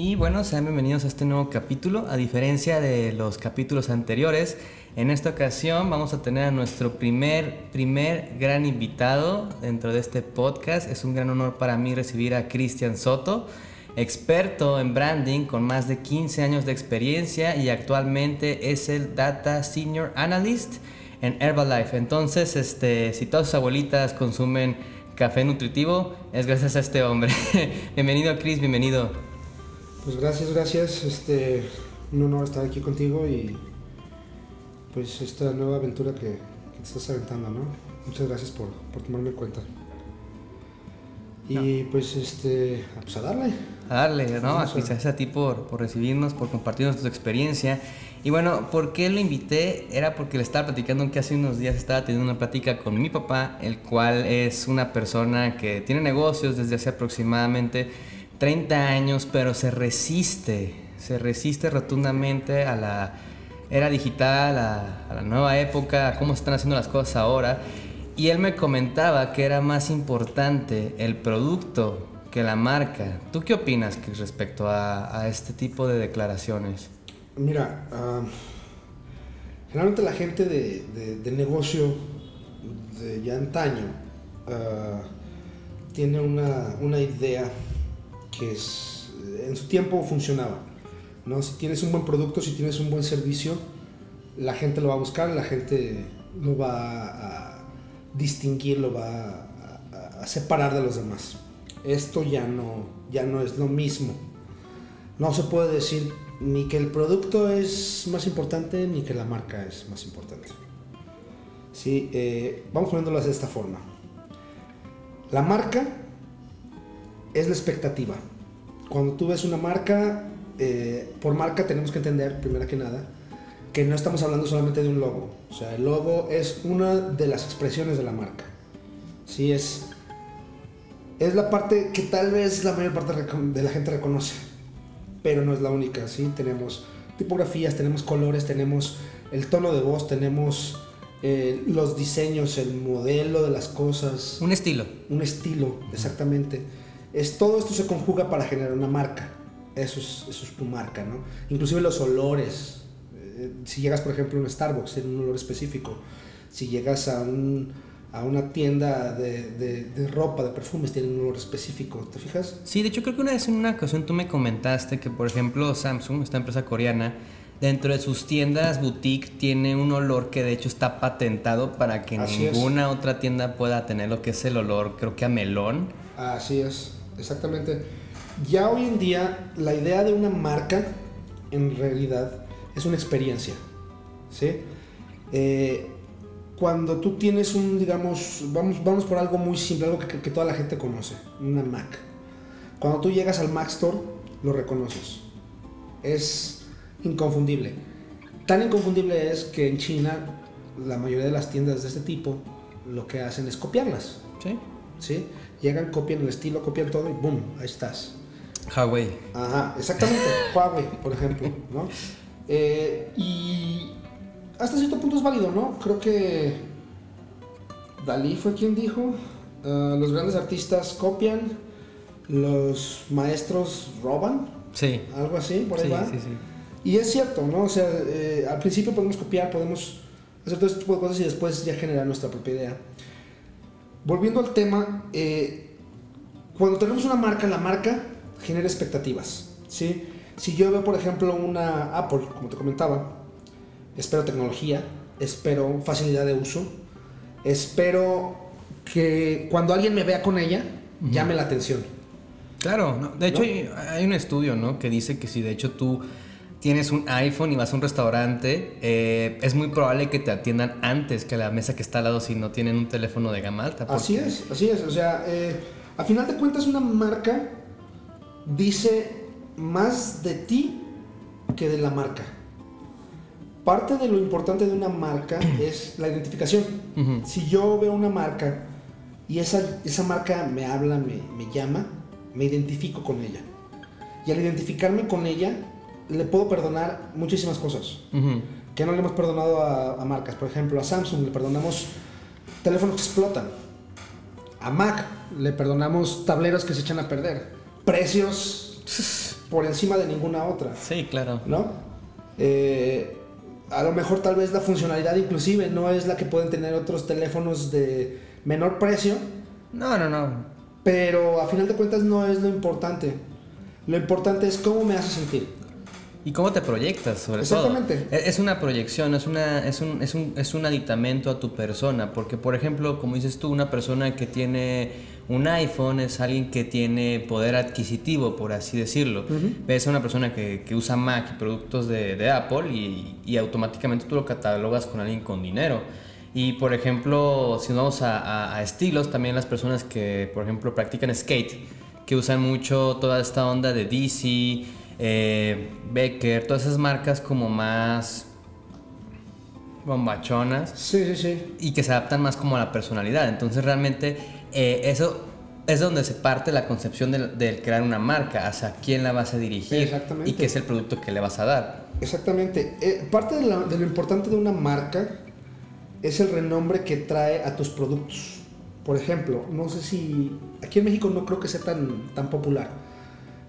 Y bueno, sean bienvenidos a este nuevo capítulo. A diferencia de los capítulos anteriores, en esta ocasión vamos a tener a nuestro primer, primer gran invitado dentro de este podcast. Es un gran honor para mí recibir a Cristian Soto, experto en branding con más de 15 años de experiencia y actualmente es el Data Senior Analyst en Herbalife. Entonces, este, si todas sus abuelitas consumen café nutritivo, es gracias a este hombre. bienvenido, Chris, bienvenido. Pues gracias, gracias. Este, un honor estar aquí contigo y pues esta nueva aventura que, te estás aventando, ¿no? Muchas gracias por, tomarme en cuenta. Y pues este, pues a darle. A darle, ¿no? Gracias a ti por, por recibirnos, por compartirnos tu experiencia. Y bueno, ¿por qué lo invité? Era porque le estaba platicando que hace unos días estaba teniendo una plática con mi papá, el cual es una persona que tiene negocios desde hace aproximadamente 30 años, pero se resiste, se resiste rotundamente a la era digital, a, la nueva época, a cómo se están haciendo las cosas ahora. Y él me comentaba que era más importante el producto que la marca. ¿Tú qué opinas respecto a, este tipo de declaraciones? Mira, ah, generalmente la gente de, negocio de ya antaño uh, tiene una, una idea que en su tiempo funcionaba. ¿no? Si tienes un buen producto, si tienes un buen servicio, la gente lo va a buscar, la gente lo va a distinguir, lo va a, separar de los demás. Esto ya no, ya no es lo mismo. No se puede decir ni que el producto es más importante ni que la marca es más importante. Sí, eh, vamos poniéndolas de esta forma. La marca es la expectativa. Cuando tú ves una marca, eh, por marca tenemos que entender, primero que nada, que no estamos hablando solamente de un logo. O sea, el logo es una de las expresiones de la marca. Sí, es, es la parte que tal vez la mayor parte de la gente reconoce, pero no es la única. ¿sí? Tenemos tipografías, tenemos colores, tenemos el tono de voz, tenemos eh, los diseños, el modelo de las cosas. Un estilo. Un estilo, exactamente es todo esto se conjuga para generar una marca. Eso es, eso es tu marca, ¿no? Inclusive los olores. Eh, si llegas, por ejemplo, a un Starbucks, tiene un olor específico. Si llegas a, un, a una tienda de, de, ropa, de perfumes, tiene un olor específico. ¿Te fijas? Sí, de hecho creo que una vez en una ocasión tú me comentaste que, por ejemplo, Samsung, esta empresa coreana, dentro de sus tiendas boutique tiene un olor que de hecho está patentado para que ninguna otra tienda pueda tener lo que es el olor, creo que a melón. Así es exactamente. Ya hoy en día la idea de una marca en realidad es una experiencia. ¿sí? Eh, cuando tú tienes un, digamos, vamos, vamos por algo muy simple, algo que, que, toda la gente conoce, una Mac. Cuando tú llegas al Mac Store, lo reconoces. Es inconfundible. Tan inconfundible es que en China la mayoría de las tiendas de este tipo lo que hacen es copiarlas. Sí. ¿Sí? Llegan, copian el estilo, copian todo y boom, ahí estás. Huawei. Ajá, exactamente, Huawei, por ejemplo, ¿no? Eh, y hasta cierto punto es válido, ¿no? Creo que Dalí fue quien dijo, ah, los grandes artistas copian, los maestros roban. Sí. Algo así, por ahí sí, va. Sí, sí. Y es cierto, ¿no? O sea, eh, al principio podemos copiar, podemos hacer todo este tipo de cosas y después ya generar nuestra propia idea volviendo al tema, eh, cuando tenemos una marca, la marca genera expectativas. ¿sí? Si yo veo, por ejemplo, una Apple, como te comentaba, espero tecnología, espero facilidad de uso, espero que cuando alguien me vea con ella, llame la atención. Claro, de hecho hay, hay, un estudio ¿no? que dice que si de hecho tú tienes un iPhone y vas a un restaurante, eh, es muy probable que te atiendan antes que la mesa que está al lado si no tienen un teléfono de gama alta. Así es, así es. O sea, eh, a final de cuentas una marca dice más de ti que de la marca. Parte de lo importante de una marca es la identificación. Si yo veo una marca y esa, esa marca me habla, me, me llama, me identifico con ella. Y al identificarme con ella, le puedo perdonar muchísimas cosas Ujú. que no le hemos perdonado a, a marcas. Por ejemplo, a Samsung le perdonamos teléfonos que explotan. A Mac le perdonamos tableros que se echan a perder. Precios por encima de ninguna otra, Sí, claro. ¿no? Eh, a lo mejor tal vez la funcionalidad inclusive no es la que pueden tener otros teléfonos de menor precio, No, no, no. pero a final de cuentas no es lo importante. Lo importante es cómo me hace sentir. ¿Y cómo te proyectas, sobre Exactamente. todo? E- Es una proyección, es, una, es, un, es, un, es un aditamento a tu persona. Porque, por ejemplo, como dices tú, una persona que tiene un iPhone es alguien que tiene poder adquisitivo, por así decirlo. Ves a una persona que, que usa Mac y productos de, de Apple y, y automáticamente tú lo catalogas con alguien con dinero. Y, por ejemplo, si nos vamos a, a- a estilos, también las personas que, por ejemplo, practican skate, que usan mucho toda esta onda de DC, eh, Becker, todas esas marcas como más bombachonas Sí, sí, sí. y que se adaptan más como a la personalidad. Entonces realmente eh, eso es donde se parte la concepción del, del crear una marca, hacia quién la vas a dirigir Exactamente. y qué es el producto que le vas a dar. Exactamente. Eh, parte de, la- de lo importante de una marca es el renombre que trae a tus productos. Por ejemplo, no sé si aquí en México no creo que sea tan, tan popular,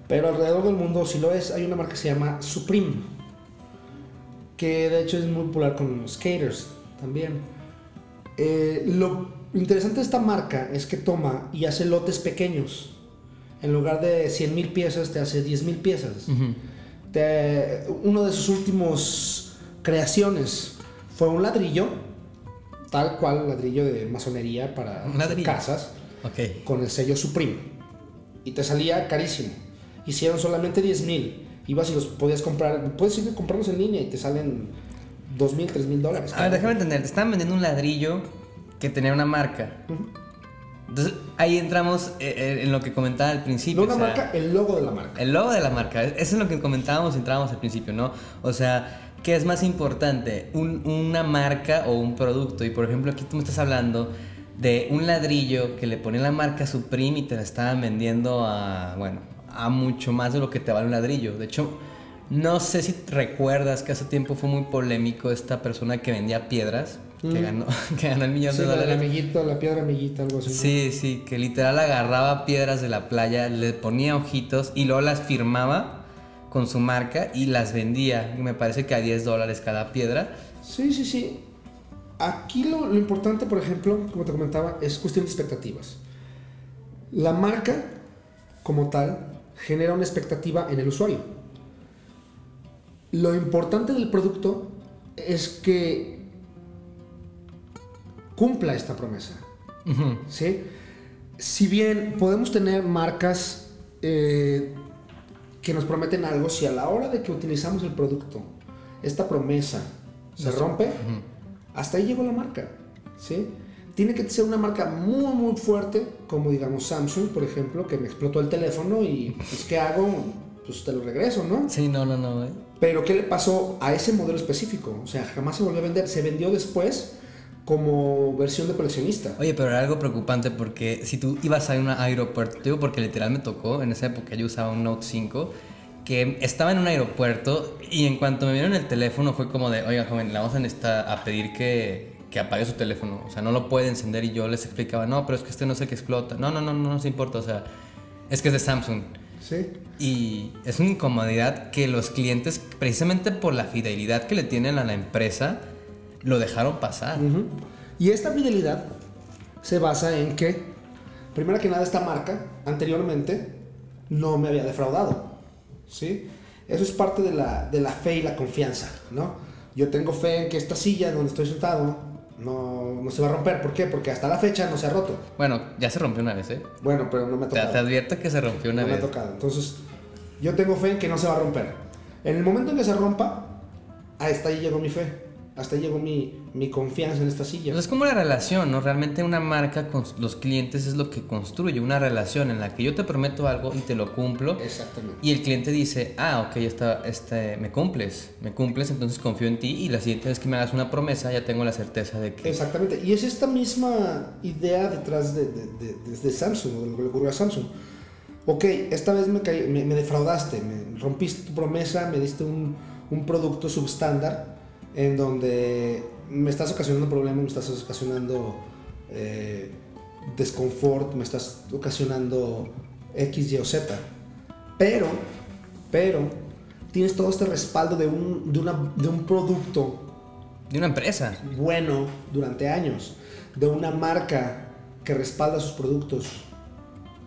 pero alrededor del mundo sí lo es. Hay una marca que se llama Supreme, que de hecho es muy popular con los skaters también. Eh, lo interesante de esta marca es que toma y hace lotes pequeños. En lugar de 100 mil piezas, te hace 10 mil piezas. Te- uno de sus últimos creaciones fue un ladrillo, tal cual ladrillo de masonería para ladrillo. casas, con el sello Supreme. Y te salía carísimo. Hicieron solamente 10 mil. Ibas y los podías comprar, puedes ir a comprarlos en línea y te salen 2 mil, 3 mil dólares. A ver, déjame entender, te estaban vendiendo un ladrillo que tenía una marca. Entonces ahí entramos eh, eh, en lo que comentaba al principio. No una o sea, marca, el logo de la marca. El logo de la marca, eso es lo que comentábamos y entrábamos al principio, ¿no? O sea, ¿qué es más importante? Un- una marca o un producto. Y por ejemplo, aquí tú me estás hablando de un ladrillo que le ponían la marca Supreme y te la estaban vendiendo a, bueno, a mucho más de lo que te vale un ladrillo. De hecho, no sé si recuerdas que hace tiempo fue muy polémico esta persona que vendía piedras, que, ganó, que ganó el millón Sí, de la dólares. la piedra amiguita, algo así. Sí, sí, que literal agarraba piedras de la playa, le ponía ojitos y luego las firmaba con su marca y las vendía. Me parece que a 10 dólares cada piedra. Sí, sí, sí. Aquí lo, lo importante, por ejemplo, como te comentaba, es cuestión de expectativas. La marca, como tal, genera una expectativa en el usuario. Lo importante del producto es que cumpla esta promesa. ¿sí? Si bien podemos tener marcas eh, que nos prometen algo, si a la hora de que utilizamos el producto, esta promesa se rompe, hasta ahí llegó la marca, ¿sí? Tiene que ser una marca muy, muy fuerte, como digamos Samsung, por ejemplo, que me explotó el teléfono y pues, ¿qué hago? Pues te lo regreso, ¿no? Sí, no, no, no. eh. Pero ¿qué le pasó a ese modelo específico? O sea, jamás se volvió a vender, se vendió después como versión de coleccionista. Oye, pero era algo preocupante porque si tú ibas a un aeropuerto, digo porque literal me tocó, en esa época yo usaba un Note 5, que estaba en un aeropuerto y en cuanto me vieron el teléfono fue como de, oiga joven, le vamos a, a pedir que, que apague su teléfono, o sea, no lo puede encender y yo les explicaba, no, pero es que este no sé qué explota, no, no, no, no nos importa, o sea, es que es de Samsung. ¿Sí? Y es una incomodidad que los clientes, precisamente por la fidelidad que le tienen a la empresa, lo dejaron pasar. Ujú. Y esta fidelidad se basa en que, primero que nada, esta marca anteriormente no me había defraudado. ¿sí? Eso es parte de la, de la fe y la confianza. ¿no? Yo tengo fe en que esta silla donde estoy sentado no, no se va a romper. ¿Por qué? Porque hasta la fecha no se ha roto. Bueno, ya se rompió una vez, ¿eh? Bueno, pero no me ha Te, tocado. te advierto que se rompió una no me ha vez. tocado. Entonces, yo tengo fe en que no se va a romper. En el momento en que se rompa, hasta ahí llegó mi fe. Hasta ahí llegó mi, mi confianza en esta silla. es como la relación, ¿no? Realmente una marca con los clientes es lo que construye una relación en la que yo te prometo algo y te lo cumplo. Exactamente. Y el cliente dice, ah, ok, está, este, me cumples, me cumples, entonces confío en ti y la siguiente vez que me hagas una promesa ya tengo la certeza de que... Exactamente. Y es esta misma idea detrás de, de, de, Samsung, de lo que le ocurrió a Samsung. Ok, esta vez me, me, me defraudaste, me rompiste tu promesa, me diste un, un producto subestándar en donde me estás ocasionando problemas, me estás ocasionando eh, desconfort, me estás ocasionando X, Y o Z. Pero, pero, tienes todo este respaldo de un, de, una, de un producto. De una empresa. Bueno durante años. De una marca que respalda sus productos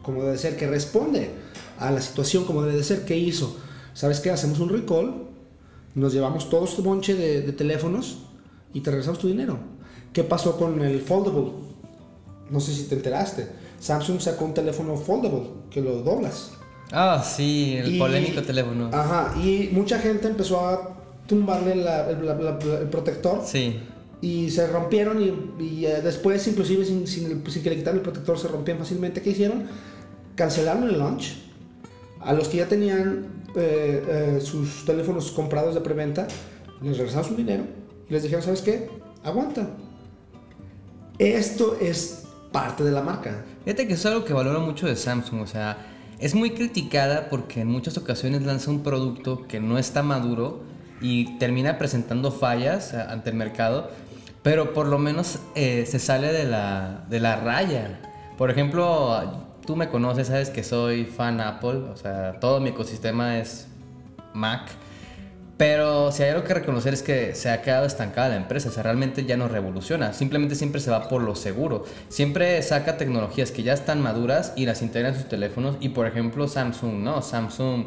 como debe ser, que responde a la situación como debe de ser. ¿Qué hizo? ¿Sabes qué? Hacemos un recall, nos llevamos todo este bonche de, de teléfonos y te regresamos tu dinero. ¿Qué pasó con el foldable? No sé si te enteraste. Samsung sacó un teléfono foldable que lo doblas. Ah, sí, el polémico teléfono. Ajá, y mucha gente empezó a tumbarle el protector. Sí. Y se rompieron y, eh, después, inclusive sin, sin, que le quitaran el protector, se rompían fácilmente. ¿Qué hicieron? Cancelaron el launch. A los que ya tenían eh, eh, sus teléfonos comprados de preventa, les regresaron su dinero les dijeron, ¿sabes qué? Aguanta. Esto es parte de la marca. Fíjate que es algo que valoro mucho de Samsung, o sea, es muy criticada porque en muchas ocasiones lanza un producto que no está maduro y termina presentando fallas ante el mercado, pero por lo menos eh, se sale de la, de la raya. Por ejemplo, tú me conoces, sabes que soy fan Apple, o sea, todo mi ecosistema es Mac. Pero si hay algo que reconocer es que se ha quedado estancada la empresa, o sea, realmente ya no revoluciona, simplemente siempre se va por lo seguro. Siempre saca tecnologías que ya están maduras y las integra en sus teléfonos y por ejemplo Samsung, ¿no? Samsung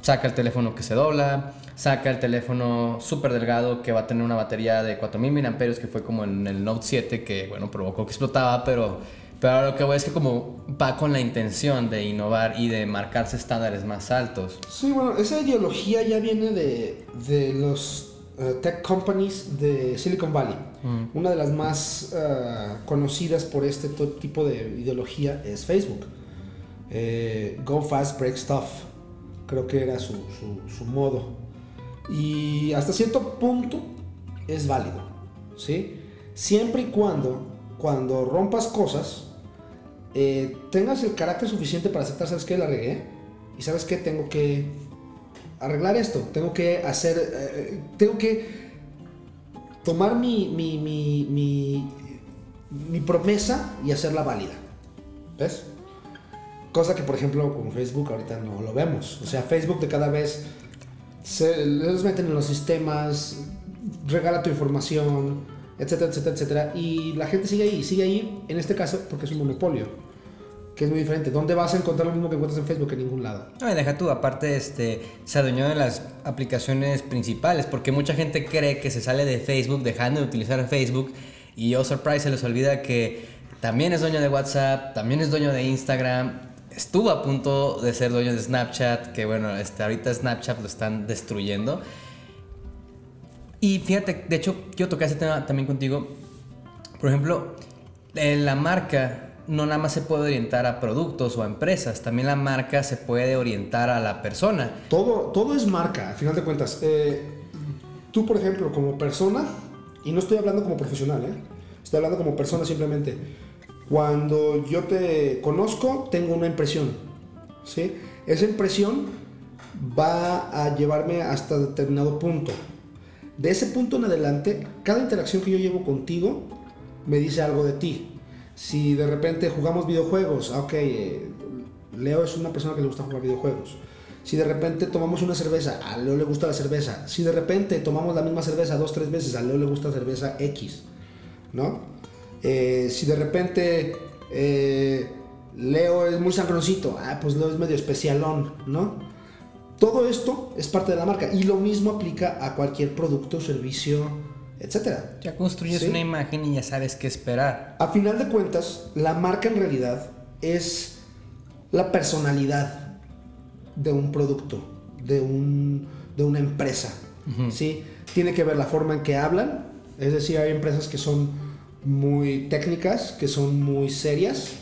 saca el teléfono que se dobla, saca el teléfono súper delgado que va a tener una batería de 4000 mAh que fue como en el Note 7 que bueno, provocó que explotaba, pero pero lo que voy es que como va con la intención de innovar y de marcarse estándares más altos. Sí, bueno, esa ideología ya viene de, de los eh, tech companies de Silicon Valley. Mm. Una de las más eh, conocidas por este tipo de ideología es Facebook. Eh, go fast, break stuff. Creo que era su, su, su, modo. Y hasta cierto punto es válido. ¿sí? Siempre y cuando, cuando rompas cosas, eh, tengas el carácter suficiente para aceptar, ¿sabes qué? La regué. Y ¿sabes qué? Tengo que arreglar esto. Tengo que hacer... Eh, tengo que tomar mi, mi, mi, mi, promesa y hacerla válida. ¿Ves? Cosa que, por ejemplo, con Facebook ahorita no lo vemos. O sea, Facebook de cada vez se les meten en los sistemas, regala tu información, etcétera, etcétera, etcétera. Y la gente sigue ahí, sigue ahí, en este caso, porque es un monopolio que es muy diferente. ¿Dónde vas a encontrar lo mismo que encuentras en Facebook? En ningún lado. No, deja tú, aparte este, se adueñó de las aplicaciones principales, porque mucha gente cree que se sale de Facebook dejando de utilizar Facebook y oh surprise se les olvida que también es dueño de WhatsApp, también es dueño de Instagram, estuvo a punto de ser dueño de Snapchat, que bueno, este, ahorita Snapchat lo están destruyendo. Y fíjate, de hecho, yo toqué ese tema también contigo. Por ejemplo, la marca no nada más se puede orientar a productos o a empresas, también la marca se puede orientar a la persona. Todo, todo es marca, a final de cuentas. Eh, tú, por ejemplo, como persona, y no estoy hablando como profesional, ¿eh? estoy hablando como persona simplemente. Cuando yo te conozco, tengo una impresión. ¿sí? Esa impresión va a llevarme hasta determinado punto. De ese punto en adelante, cada interacción que yo llevo contigo me dice algo de ti. Si de repente jugamos videojuegos, ah, ok, eh, Leo es una persona que le gusta jugar videojuegos. Si de repente tomamos una cerveza, a Leo le gusta la cerveza. Si de repente tomamos la misma cerveza dos, tres veces, a Leo le gusta cerveza X, ¿no? Eh, si de repente eh, Leo es muy sangroncito, ah, pues Leo es medio especialón, ¿no? Todo esto es parte de la marca y lo mismo aplica a cualquier producto o servicio etcétera. Ya construyes una imagen y ya sabes qué esperar. A final de cuentas, la marca en realidad es la personalidad de un producto, de, un, de una empresa. ¿sí? Tiene que ver la forma en que hablan, Es decir, hay empresas que son muy técnicas, que son muy serias.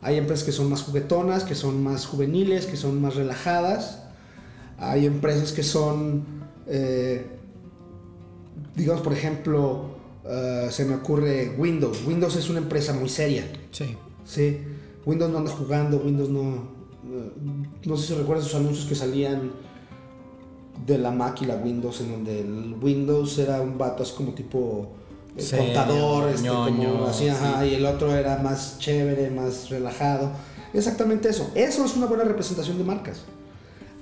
Hay empresas que son más juguetonas, que son más juveniles, que son más relajadas. Hay empresas que son, eh, digamos, por ejemplo, eh, se me ocurre Windows. Windows es una empresa muy seria. Sí. Sí. Windows no anda jugando, Windows no... No sé si recuerdas esos anuncios que salían de la Mac y la Windows, en donde el Windows era un vato así como tipo eh, Sí, contador, este, ñoño, como así, ajá, sí. y el otro era más chévere, más relajado. Exactamente eso. Eso es una buena representación de marcas.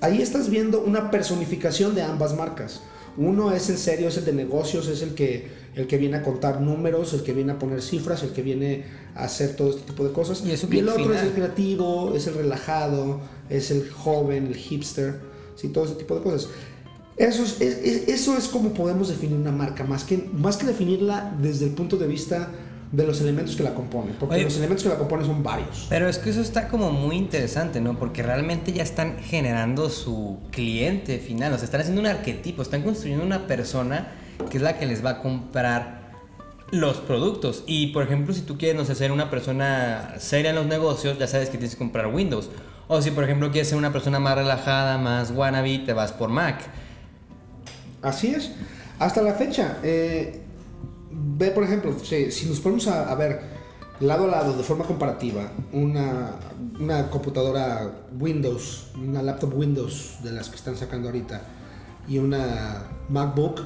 Ahí estás viendo una personificación de ambas marcas. Uno es el serio, es el de negocios, es el que, el que viene a contar números, el que viene a poner cifras, el que viene a hacer todo este tipo de cosas. Y el otro es el creativo, es el relajado, es el joven, el hipster, ¿sí? todo ese tipo de cosas. Eso es, es- es- eso es como podemos definir una marca, más que, más que definirla desde el punto de vista de los elementos que la componen, porque Oye. los elementos que la componen son varios. Pero es que eso está como muy interesante, ¿no? Porque realmente ya están generando su cliente final, o sea, están haciendo un arquetipo, están construyendo una persona que es la que les va a comprar los productos. Y por ejemplo, si tú quieres, no sé, ser una persona seria en los negocios, ya sabes que tienes que comprar Windows. O si por ejemplo quieres ser una persona más relajada, más wannabe, te vas por Mac. Así es. Hasta la fecha, eh, ve por ejemplo, si, si nos ponemos a, a ver lado a lado, de forma comparativa, una, una computadora Windows, una laptop Windows de las que están sacando ahorita, y una MacBook,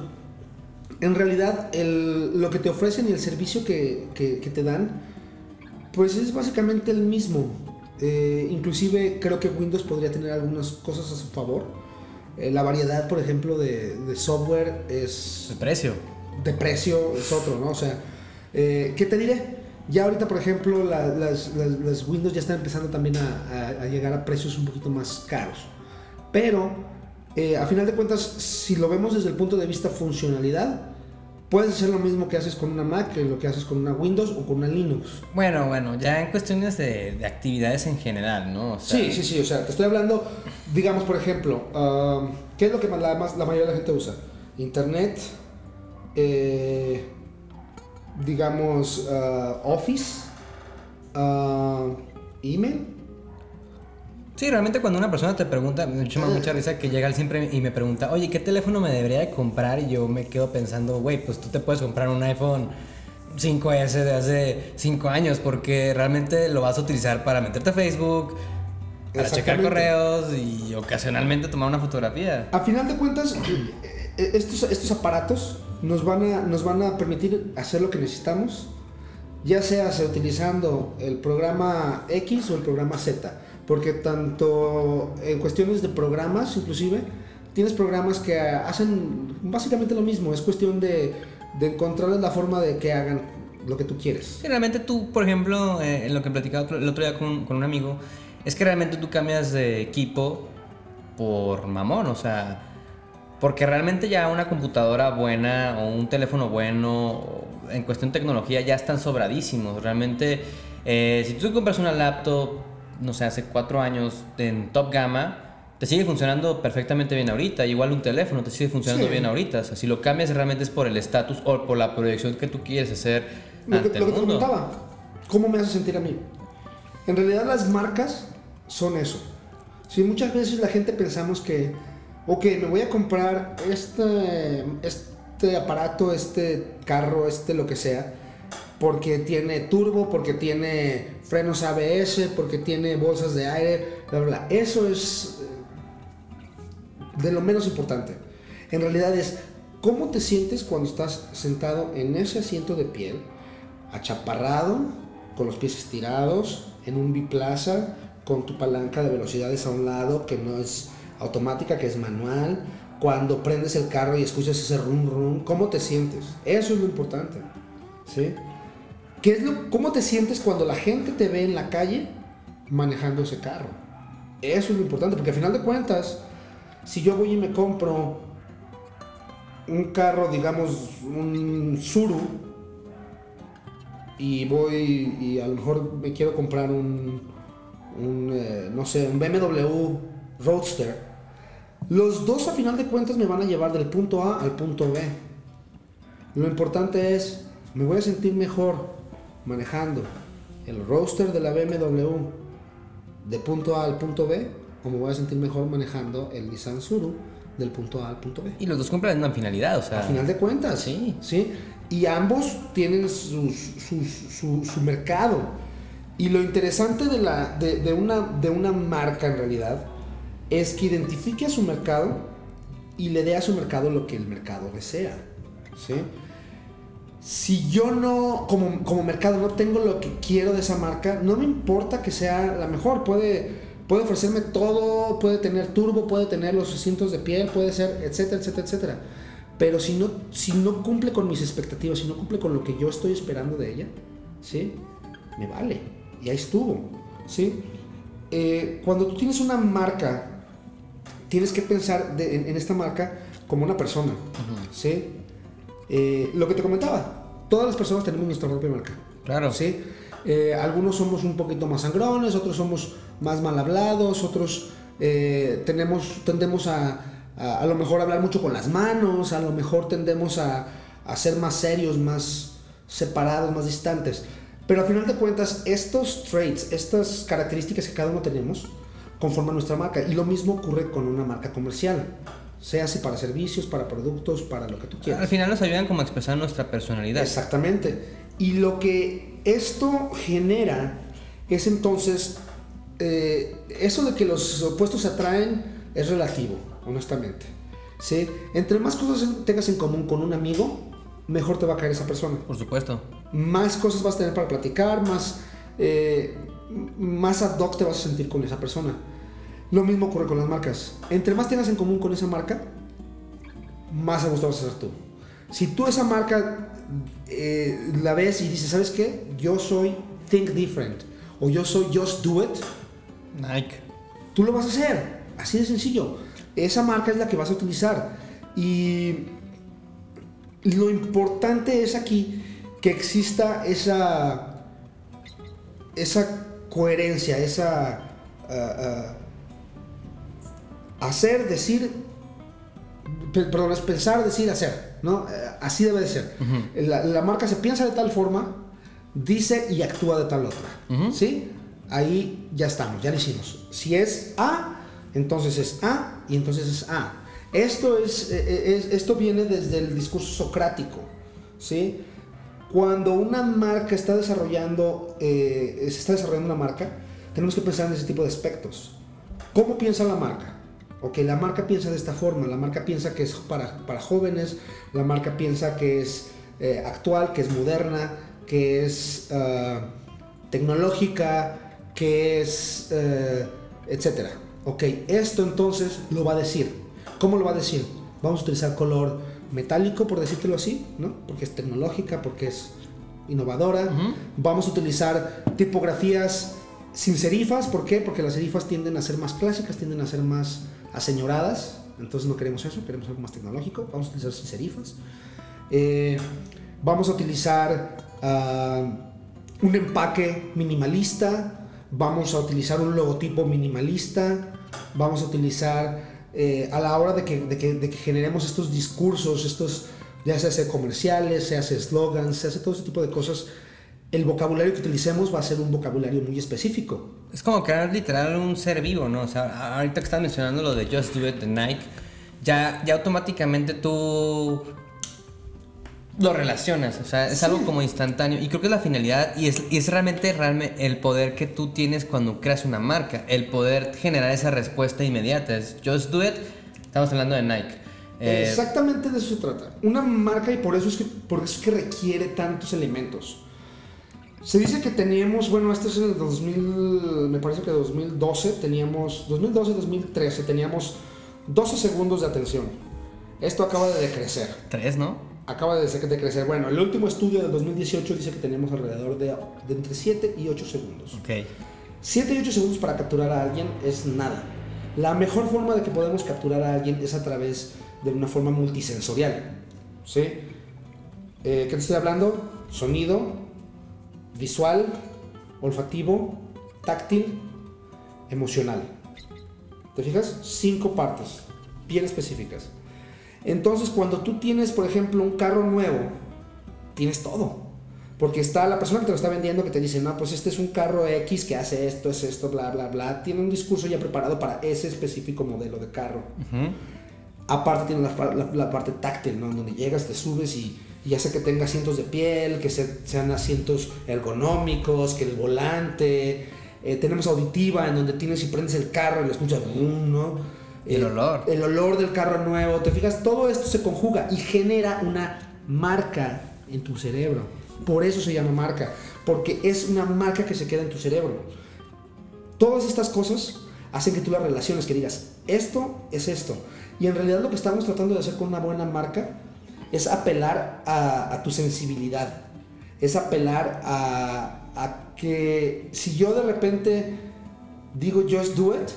en realidad el- lo que te ofrecen y el servicio que, que- que te dan, pues es básicamente el mismo. Eh, inclusive creo que Windows podría tener algunas cosas a su favor. Eh, la variedad, por ejemplo, de, de software es El precio. De precio es otro, ¿no? O sea, eh, ¿qué te diré? Ya ahorita, por ejemplo, la- las, las- las Windows ya están empezando también a, a- a llegar a precios un poquito más caros. Pero, eh, a final de cuentas, si lo vemos desde el punto de vista funcionalidad, puedes hacer lo mismo que haces con una Mac, que lo que haces con una Windows o con una Linux. Bueno, bueno, ya en cuestiones de, de actividades en general, ¿no? O sea, Sí, sí, sí, o sea, te estoy hablando, digamos, por ejemplo, um, ¿qué es lo que más- la, más- la mayoría de la gente usa? Internet, eh, digamos, uh, Office, uh, email. Sí, realmente cuando una persona te pregunta, me llama mucha risa que llega siempre y me pregunta, oye, ¿qué teléfono me debería de comprar? Y yo me quedo pensando, güey, pues tú te puedes comprar un iPhone 5S de hace 5 años porque realmente lo vas a utilizar para meterte a Facebook, para checar correos y ocasionalmente tomar una fotografía. A final de cuentas, eh, eh, estos, estos aparatos nos van, a, nos van a permitir hacer lo que necesitamos, ya sea utilizando el programa X o el programa Z, porque tanto en cuestiones de programas, inclusive, tienes programas que hacen básicamente lo mismo, es cuestión de, de encontrarles la forma de que hagan lo que tú quieres. Sí, realmente tú, por ejemplo, eh, en lo que platicaba el otro día con, con un amigo, es que realmente tú cambias de equipo por mamón, o sea, porque realmente ya una computadora buena o un teléfono bueno, en cuestión de tecnología, ya están sobradísimos. Realmente, eh, si tú compras una laptop, no sé, hace cuatro años en top gama, te sigue funcionando perfectamente bien ahorita. Igual un teléfono te sigue funcionando Sí. bien ahorita. O sea, si lo cambias realmente es por el estatus o por la proyección que tú quieres hacer Lo que, ante lo el que te mundo. preguntaba, ¿cómo me hace sentir a mí? En realidad las marcas son eso. Si muchas veces la gente pensamos que, ok, me voy a comprar este, este aparato, este carro, este lo que sea, porque tiene turbo, porque tiene frenos ABS, porque tiene bolsas de aire, bla, bla. Eso es eh, de lo menos importante. En realidad es cómo te sientes cuando estás sentado en ese asiento de piel, achaparrado, con los pies estirados, en un biplaza, con tu palanca de velocidades a un lado que no es automática, que es manual. Cuando prendes el carro y escuchas ese rum rum, ¿cómo te sientes? Eso es lo importante. ¿Sí? ¿Qué es lo, ¿Cómo te sientes cuando la gente te ve en la calle manejando ese carro? Eso es lo importante, porque al final de cuentas, si yo voy y me compro un carro, digamos, un Suru, y voy y a lo mejor me quiero comprar un, un, eh, no sé, un BMW Roadster, los dos a final de cuentas me van a llevar del punto A al punto B. Lo importante es, me voy a sentir mejor manejando el roster de la BMW de punto A al punto B o me voy a sentir mejor manejando el Nissan Suru del punto A al punto B. Y los dos cumplen una finalidad, o sea. A final de cuentas. Sí. Sí. Y ambos tienen su, su mercado. Y lo interesante de, la, de, de una, de una marca en realidad es que identifique a su mercado y le dé a su mercado lo que el mercado desea. ¿sí? Si yo no, como, como mercado, no tengo lo que quiero de esa marca, no me importa que sea la mejor. Puede, puede ofrecerme todo, puede tener turbo, puede tener los asientos de piel, puede ser, etcétera, etcétera, etcétera. Pero si no, si no cumple con mis expectativas, si no cumple con lo que yo estoy esperando de ella, ¿sí? Me vale. Y ahí estuvo, ¿sí? Eh, cuando tú tienes una marca, tienes que pensar de- en, en esta marca como una persona, ¿sí? Eh, lo que te comentaba, todas las personas tenemos nuestra propia marca. Claro. ¿sí? Eh, algunos somos un poquito más sangrones, otros somos más mal hablados, otros eh, tenemos, tendemos a, a, a lo mejor hablar mucho con las manos, a lo mejor tendemos a, a ser más serios, más separados, más distantes. Pero al final de cuentas, estos traits, estas características que cada uno tenemos, conforman nuestra marca. Y lo mismo ocurre con una marca comercial. Sea así para servicios, para productos, para lo que tú quieras. Al final nos ayudan como a expresar nuestra personalidad. Exactamente. Y lo que esto genera es entonces, eh, eso de que los opuestos se atraen es relativo, honestamente. ¿sí? Entre más cosas tengas en común con un amigo, mejor te va a caer esa persona. Por supuesto. Más cosas vas a tener para platicar, más, eh, más ad hoc te vas a sentir con esa persona. Lo mismo ocurre con las marcas. Entre más tengas en común con esa marca, más a gusto vas a ser tú. Si tú esa marca eh, la ves y dices, ¿sabes qué? Yo soy Think Different o yo soy Just Do It, Nike. tú lo vas a hacer. Así de sencillo. Esa marca es la que vas a utilizar. Y lo importante es aquí que exista esa, esa coherencia, esa ah, ah, hacer, decir, pe- perdón, es pensar, decir, hacer, ¿no? Eh, Así debe de ser. la, la marca se piensa de tal forma, dice y actúa de tal otra, Ujú. ¿sí? Ahí ya estamos, ya lo hicimos. Si es A, entonces es A y entonces es A. Esto, es, eh, eh, es- esto viene desde el discurso socrático, ¿sí? Cuando una marca está desarrollando, eh, se está desarrollando una marca, tenemos que pensar en ese tipo de aspectos. ¿Cómo piensa la marca? Ok, la marca piensa de esta forma, la marca piensa que es para, para jóvenes, la marca piensa que es eh, actual, que es moderna, que es ah, tecnológica, que es eh, etcétera. Ok, esto entonces lo va a decir. ¿Cómo lo va a decir? Vamos a utilizar color metálico, por decírtelo así, ¿no? Porque es tecnológica, porque es innovadora. Vamos a utilizar tipografías sin serifas, ¿por qué? Porque las serifas tienden a ser más clásicas, tienden a ser más aseñoradas, entonces no queremos eso, queremos algo más tecnológico, vamos a utilizar sin serifas. Eh, vamos a utilizar ah, un empaque minimalista, vamos a utilizar un logotipo minimalista, vamos a utilizar eh, a la hora de que, de que- de que generemos estos discursos, estos ya se hace comerciales, se hace slogans, se hace todo ese tipo de cosas, el vocabulario que utilicemos va a ser un vocabulario muy específico. Es como crear literal un ser vivo, ¿no? O sea, ahorita que estás mencionando lo de Just Do It de Nike, ya, ya automáticamente tú lo relacionas, o sea, es Sí. algo como instantáneo. Y creo que es la finalidad y es, y es realmente, realmente el poder que tú tienes cuando creas una marca, el poder generar esa respuesta inmediata. Es Just Do It, estamos hablando de Nike. Eh, Exactamente de eso se trata. Una marca y por eso es que, por eso es que requiere tantos elementos. Se dice que teníamos, bueno, este es el 2000, me parece que 2012, teníamos, 2012, 2013, teníamos 12 segundos de atención. Esto acaba de decrecer. tres, ¿no? Acaba de de crecer. Bueno, el último estudio del 2018 dice que tenemos alrededor de, de entre 7 y 8 segundos. Ok. 7 y 8 segundos para capturar a alguien es nada. La mejor forma de que podemos capturar a alguien es a través de una forma multisensorial. ¿Sí? Eh, ¿Qué te estoy hablando? Sonido, visual, olfativo, táctil, emocional. ¿Te fijas? Cinco partes bien específicas. Entonces, cuando tú tienes, por ejemplo, un carro nuevo tienes todo. Porque está la persona que te lo está vendiendo que te dice, no, pues este es un carro X que hace esto, es esto, bla, bla, bla. Tiene un discurso ya preparado para ese específico modelo de carro. Aparte tiene la, parte táctil, ¿no? Donde llegas, te subes y, ya sea que tenga asientos de piel, que sean asientos ergonómicos, que el volante. Eh, tenemos auditiva en donde tienes y prendes el carro y lo escuchas, ¿no? El olor. El olor del carro nuevo. Te fijas, todo esto se conjuga y genera una marca en tu cerebro. Por eso se llama marca. Porque es una marca que se queda en tu cerebro. Todas estas cosas hacen que tú las relaciones, que digas, esto es esto. Y en realidad lo que estamos tratando de hacer con una buena marca es apelar a, tu sensibilidad. Es apelar a, a que si yo de repente digo just do it,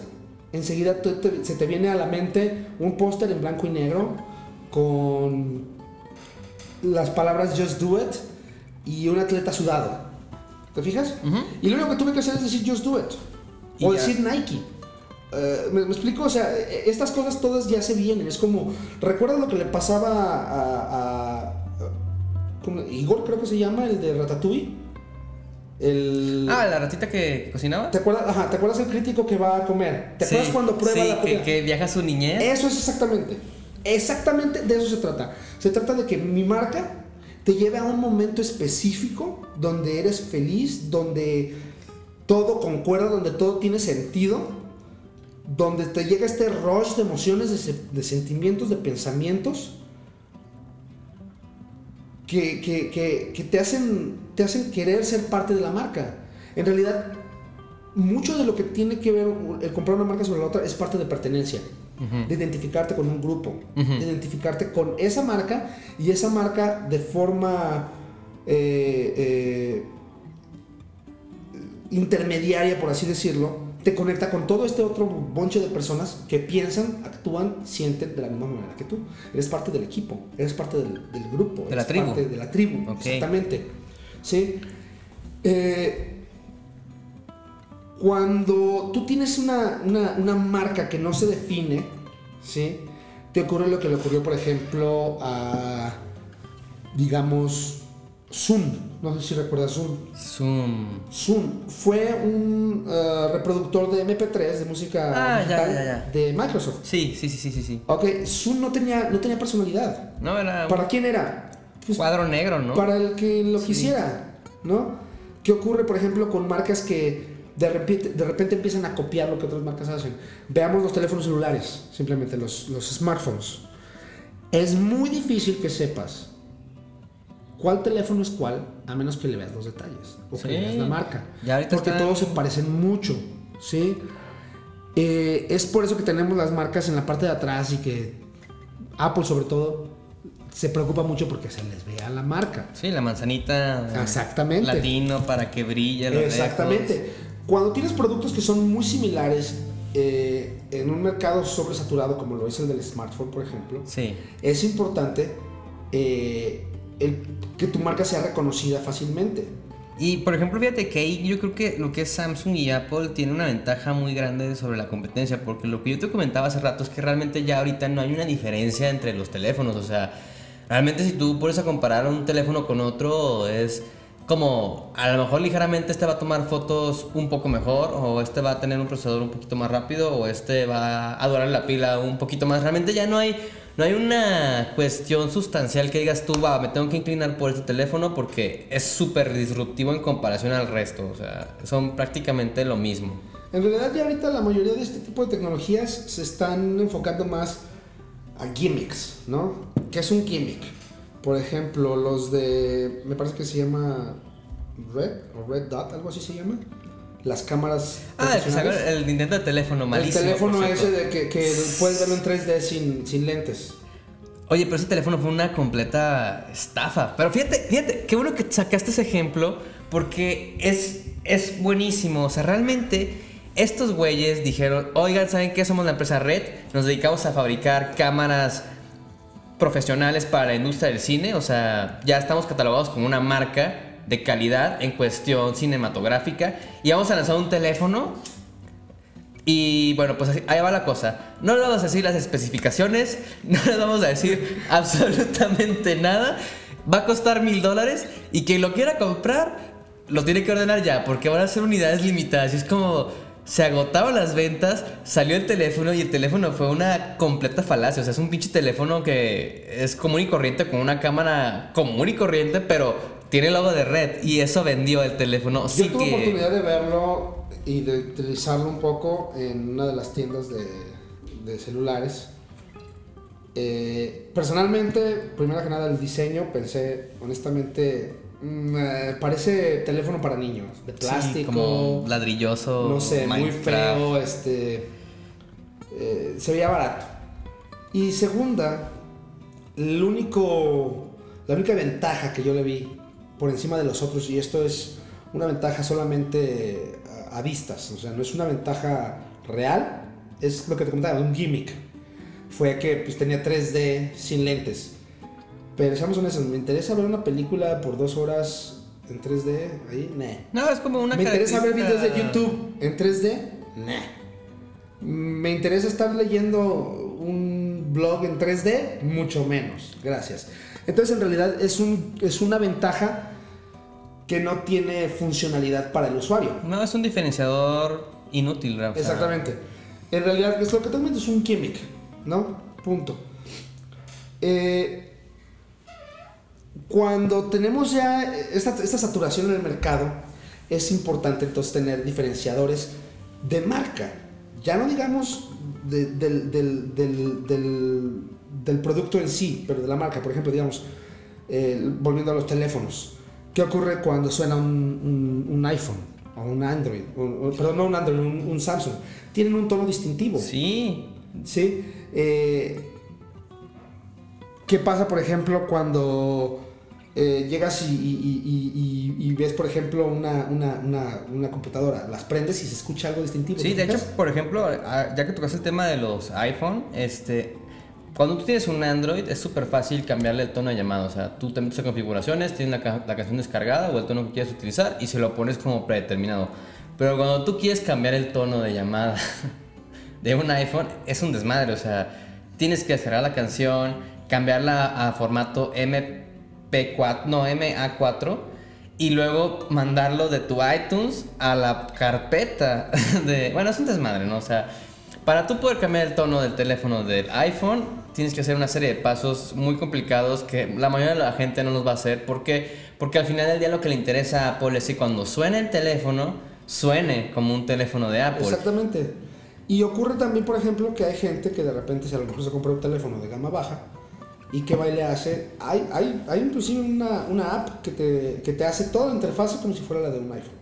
enseguida se te viene a la mente un póster en blanco y negro con las palabras just do it y un atleta sudado. ¿Te fijas? Y lo único que tuve que hacer es decir just do it. O decir Nike. Eh, ¿me, explico? O sea, e, estas cosas todas ya se vienen. Es como, ¿recuerdas lo que le pasaba a, a, Igor, creo que se llama, el de Ratatouille? El... Ah, la ratita que cocinaba. ¿Te acuerdas, ajá, ¿te acuerdas el crítico que va a comer? ¿Te acuerdas cuando prueba la comida? Que, que viaja a su niñez. Eso es exactamente. Exactamente de eso se trata. Se trata de que mi marca te lleve a un momento específico donde eres feliz, donde todo concuerda, donde todo tiene sentido, donde te llega este rush de emociones, de, sentimientos, de pensamientos que, te, hacen, te hacen querer ser parte de la marca. En realidad, mucho de lo que tiene que ver el comprar una marca sobre la otra es parte de pertenencia de identificarte con un grupo, de identificarte con esa marca y esa marca de forma eh, eh, intermediaria, por así decirlo, te conecta con todo este otro bonche de personas que piensan, actúan, sienten de la misma manera que tú. Eres parte del equipo, eres parte del, grupo, de la tribu. Parte de la tribu, exactamente. ¿Sí? Eh, cuando tú tienes una, marca que no se define, ¿sí? Te ocurre lo que le ocurrió, por ejemplo, a, digamos, Zoom. No sé si recuerdas Zoom. Zoom. Zoom fue un uh, reproductor de MP3 de música ah, de Microsoft. Sí, sí, sí, sí, sí. Ok, Zoom no tenía, no tenía personalidad. No, era. ¿Para quién era? Pues, cuadro negro, ¿no? Para el que lo quisiera, ¿no? ¿Qué ocurre, por ejemplo, con marcas que de repente, de repente empiezan a copiar lo que otras marcas hacen. Veamos los teléfonos celulares, simplemente los, los smartphones. Es muy difícil que sepas cuál teléfono es cuál, a menos que le veas los detalles o que le veas la marca. Porque todos se parecen mucho, ¿sí? Eh, es por eso que tenemos las marcas en la parte de atrás y que Apple sobre todo se preocupa mucho porque se les vea la marca. Sí, la manzanita. Exactamente. Latino para que brille. Los Exactamente. Cuando tienes productos que son muy similares eh, en un mercado sobresaturado como lo es el del smartphone, por ejemplo, sí. es importante eh, que tu marca sea reconocida fácilmente. Y por ejemplo, fíjate que ahí yo creo que lo que es Samsung y Apple tiene una ventaja muy grande sobre la competencia, porque lo que yo te comentaba hace rato es que realmente ya ahorita no hay una diferencia entre los teléfonos, o sea, realmente si tú pones a comparar un teléfono con otro es como a lo mejor ligeramente este va a tomar fotos un poco mejor o este va a tener un procesador un poquito más rápido o este va a durar la pila un poquito más. Realmente ya no hay no hay una cuestión sustancial que digas tú, va, me tengo que inclinar por este teléfono porque es súper disruptivo en comparación al resto. O sea, son prácticamente lo mismo. En realidad ya ahorita la mayoría de este tipo de tecnologías se están enfocando más a gimmicks, ¿no? ¿Qué es un gimmick? Por ejemplo, los de. Me parece que se llama Red o Red Dot, algo así se llama. Las cámaras. Ah, el, intento de teléfono malísimo. El teléfono ese de que, que puedes verlo en 3D sin, sin lentes. Oye, pero ese teléfono fue una completa estafa. Pero fíjate, fíjate, qué bueno que sacaste ese ejemplo porque es, es buenísimo. O sea, realmente estos güeyes dijeron, oigan, ¿saben qué? Somos la empresa Red, nos dedicamos a fabricar cámaras profesionales para la industria del cine, o sea, ya estamos catalogados como una marca de calidad en cuestión cinematográfica y vamos a lanzar un teléfono y bueno, pues ahí va la cosa. No le vamos a decir las especificaciones, no le vamos a decir absolutamente nada. va a costar mil dólares y quien lo quiera comprar lo tiene que ordenar ya porque van a ser unidades limitadas. Y es como se agotaban las ventas, salió el teléfono y el teléfono fue una completa falacia. O sea, es un pinche teléfono que es común y corriente con una cámara común y corriente, pero tiene el logo de red y eso vendió el teléfono. Yo tuve oportunidad de verlo y de utilizarlo un poco en una de las tiendas de, celulares. Eh, personalmente, primero que nada, el diseño, pensé, honestamente, mm, eh, parece teléfono para niños, de plástico. como ladrilloso. No sé, muy feo, este. Eh, se veía barato. Y segunda, el único, la única ventaja que yo le vi por encima de los otros, y esto es una ventaja solamente a, vistas, o sea, no es una ventaja real, es lo que te comentaba, un gimmick. Fue que pues, tenía 3D sin lentes. Pero seamos honestos, ¿me interesa ver una película por dos horas en 3D? Ahí, nah. No, es como una ¿Me interesa ver videos de YouTube en 3D? Nah. ¿Me interesa estar leyendo un blog en 3D? Mucho menos, gracias. Entonces, en realidad, es, un, es una ventaja que no tiene funcionalidad para el usuario. No, es un diferenciador inútil, ¿verdad? Exactamente. En realidad, es lo que te es un gimmick, ¿no? Punto. Eh, cuando tenemos ya esta, saturación en el mercado, es importante entonces tener diferenciadores de marca. Ya no digamos del, del, producto en sí, pero de la marca. Por ejemplo, digamos, eh, volviendo a los teléfonos. ¿Qué ocurre cuando suena un, iPhone o un Android? perdón, no un Android, un, Samsung. Tienen un tono distintivo. Sí. Sí. Eh, ¿Qué pasa, por ejemplo, cuando eh, llegas y, ves, por ejemplo, una, una, computadora? Las prendes y se escucha algo distintivo. Sí, de hecho, por ejemplo, ya que tocas el tema de los iPhone, este, cuando tú tienes un Android es súper fácil cambiarle el tono de llamada. O sea, tú te metes a configuraciones, tienes la, canción descargada o el tono que quieres utilizar y se lo pones como predeterminado. Pero cuando tú quieres cambiar el tono de llamada de un iPhone, es un desmadre. O sea, tienes que cerrar la canción, cambiarla a formato MP4, no, MA4 y luego mandarlo de tu iTunes a la carpeta de... Bueno, es un desmadre, ¿no? O sea, para tú poder cambiar el tono del teléfono del iPhone, tienes que hacer una serie de pasos muy complicados que la mayoría de la gente no los va a hacer. ¿Por qué? Porque al final del día lo que le interesa a Apple es que cuando suene el teléfono, suene como un teléfono de Apple. Exactamente. Y ocurre también, por ejemplo, que hay gente que de repente, si a lo mejor compra un teléfono de gama baja, y que le hace. Hay, hay, hay inclusive una, una app que te, que te, hace toda la interfaz como si fuera la de un iPhone.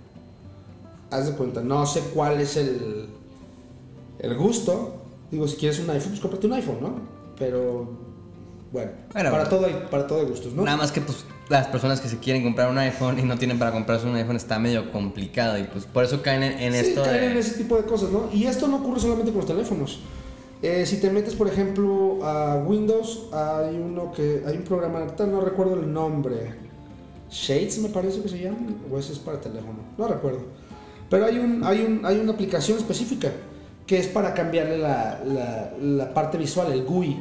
Haz de cuenta, no sé cuál es el, el gusto. Digo, si quieres un iPhone, pues cómprate un iPhone, ¿no? Pero bueno, para, todo hay, para todo hay gustos, ¿no? Nada más que pues las personas que se quieren comprar un iPhone y no tienen para comprarse un iPhone está medio complicado y pues por eso caen en, sí, esto. caen en ese tipo de cosas, ¿no? Y esto no ocurre solamente con los teléfonos. Eh, si te metes, por ejemplo, a Windows, hay uno que hay un programa, no recuerdo el nombre, Shades me parece que se llama, o ese es para teléfono, no recuerdo. Pero hay, un, hay, un, hay una aplicación específica que es para cambiarle la, la, parte visual, el GUI,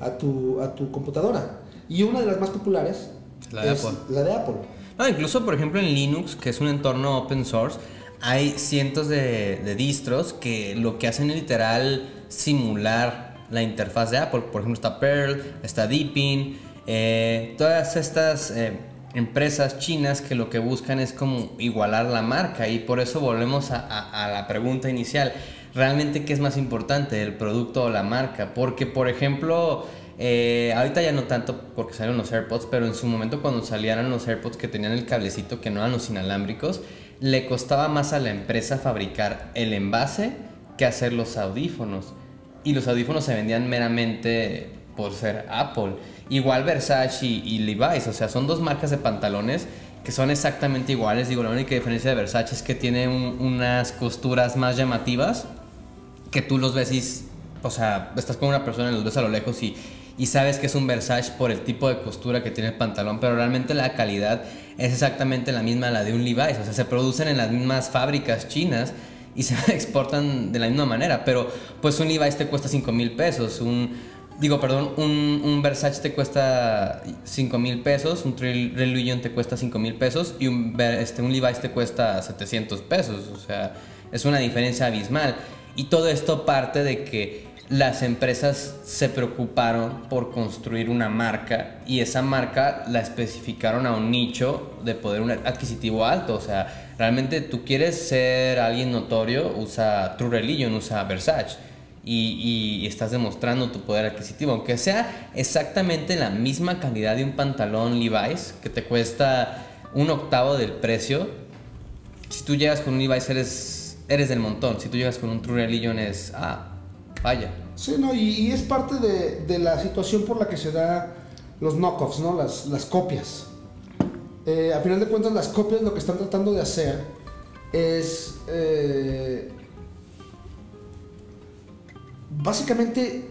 a tu, a tu computadora. Y una de las más populares la de es Apple. la de Apple. No, incluso, por ejemplo, en Linux, que es un entorno open source, hay cientos de, de distros que lo que hacen es literal simular la interfaz de Apple. Por ejemplo, está Perl, está Deepin, eh, todas estas eh, empresas chinas que lo que buscan es como igualar la marca y por eso volvemos a, a la pregunta inicial realmente qué es más importante, el producto o la marca. Porque, por ejemplo, eh, ahorita ya no tanto porque salieron los AirPods, pero en su momento cuando salieron los AirPods que tenían el cablecito, que no eran los inalámbricos, le costaba más a la empresa fabricar el envase que hacer los audífonos. Y los audífonos se vendían meramente por ser Apple. Igual Versace y, Levi's, o sea, son dos marcas de pantalones que son exactamente iguales. Digo, la única diferencia de Versace es que tiene unas costuras más llamativas que tú los ves y, o sea, estás con una persona y los ves a lo lejos y, y sabes que es un Versace por el tipo de costura que tiene el pantalón, pero realmente la calidad es exactamente la misma la de un Levi's, o sea, se producen en las mismas fábricas chinas y se exportan de la misma manera, pero pues un Levi's te cuesta 5 mil pesos, un, Digo, perdón, un, Versace te cuesta 5 mil pesos, un Religion te cuesta 5 mil pesos y un, este, un Levi's te cuesta 700 pesos. O sea, es una diferencia abismal. Y todo esto parte de que las empresas se preocuparon por construir una marca y esa marca la especificaron a un nicho de poder adquisitivo alto. O sea, realmente tú quieres ser alguien notorio, usa True Religion, usa Versace. Y, estás demostrando tu poder adquisitivo, aunque sea exactamente la misma calidad de un pantalón Levi's que te cuesta un octavo del precio. Si tú llegas con un Levi's eres, eres del montón, si tú llegas con un True Religion es, ah, vaya. Sí, no, y, es parte de, la situación por la que se da los knockoffs, ¿no? Las, las copias. Eh, a final de cuentas, las copias lo que están tratando de hacer es eh, básicamente eh,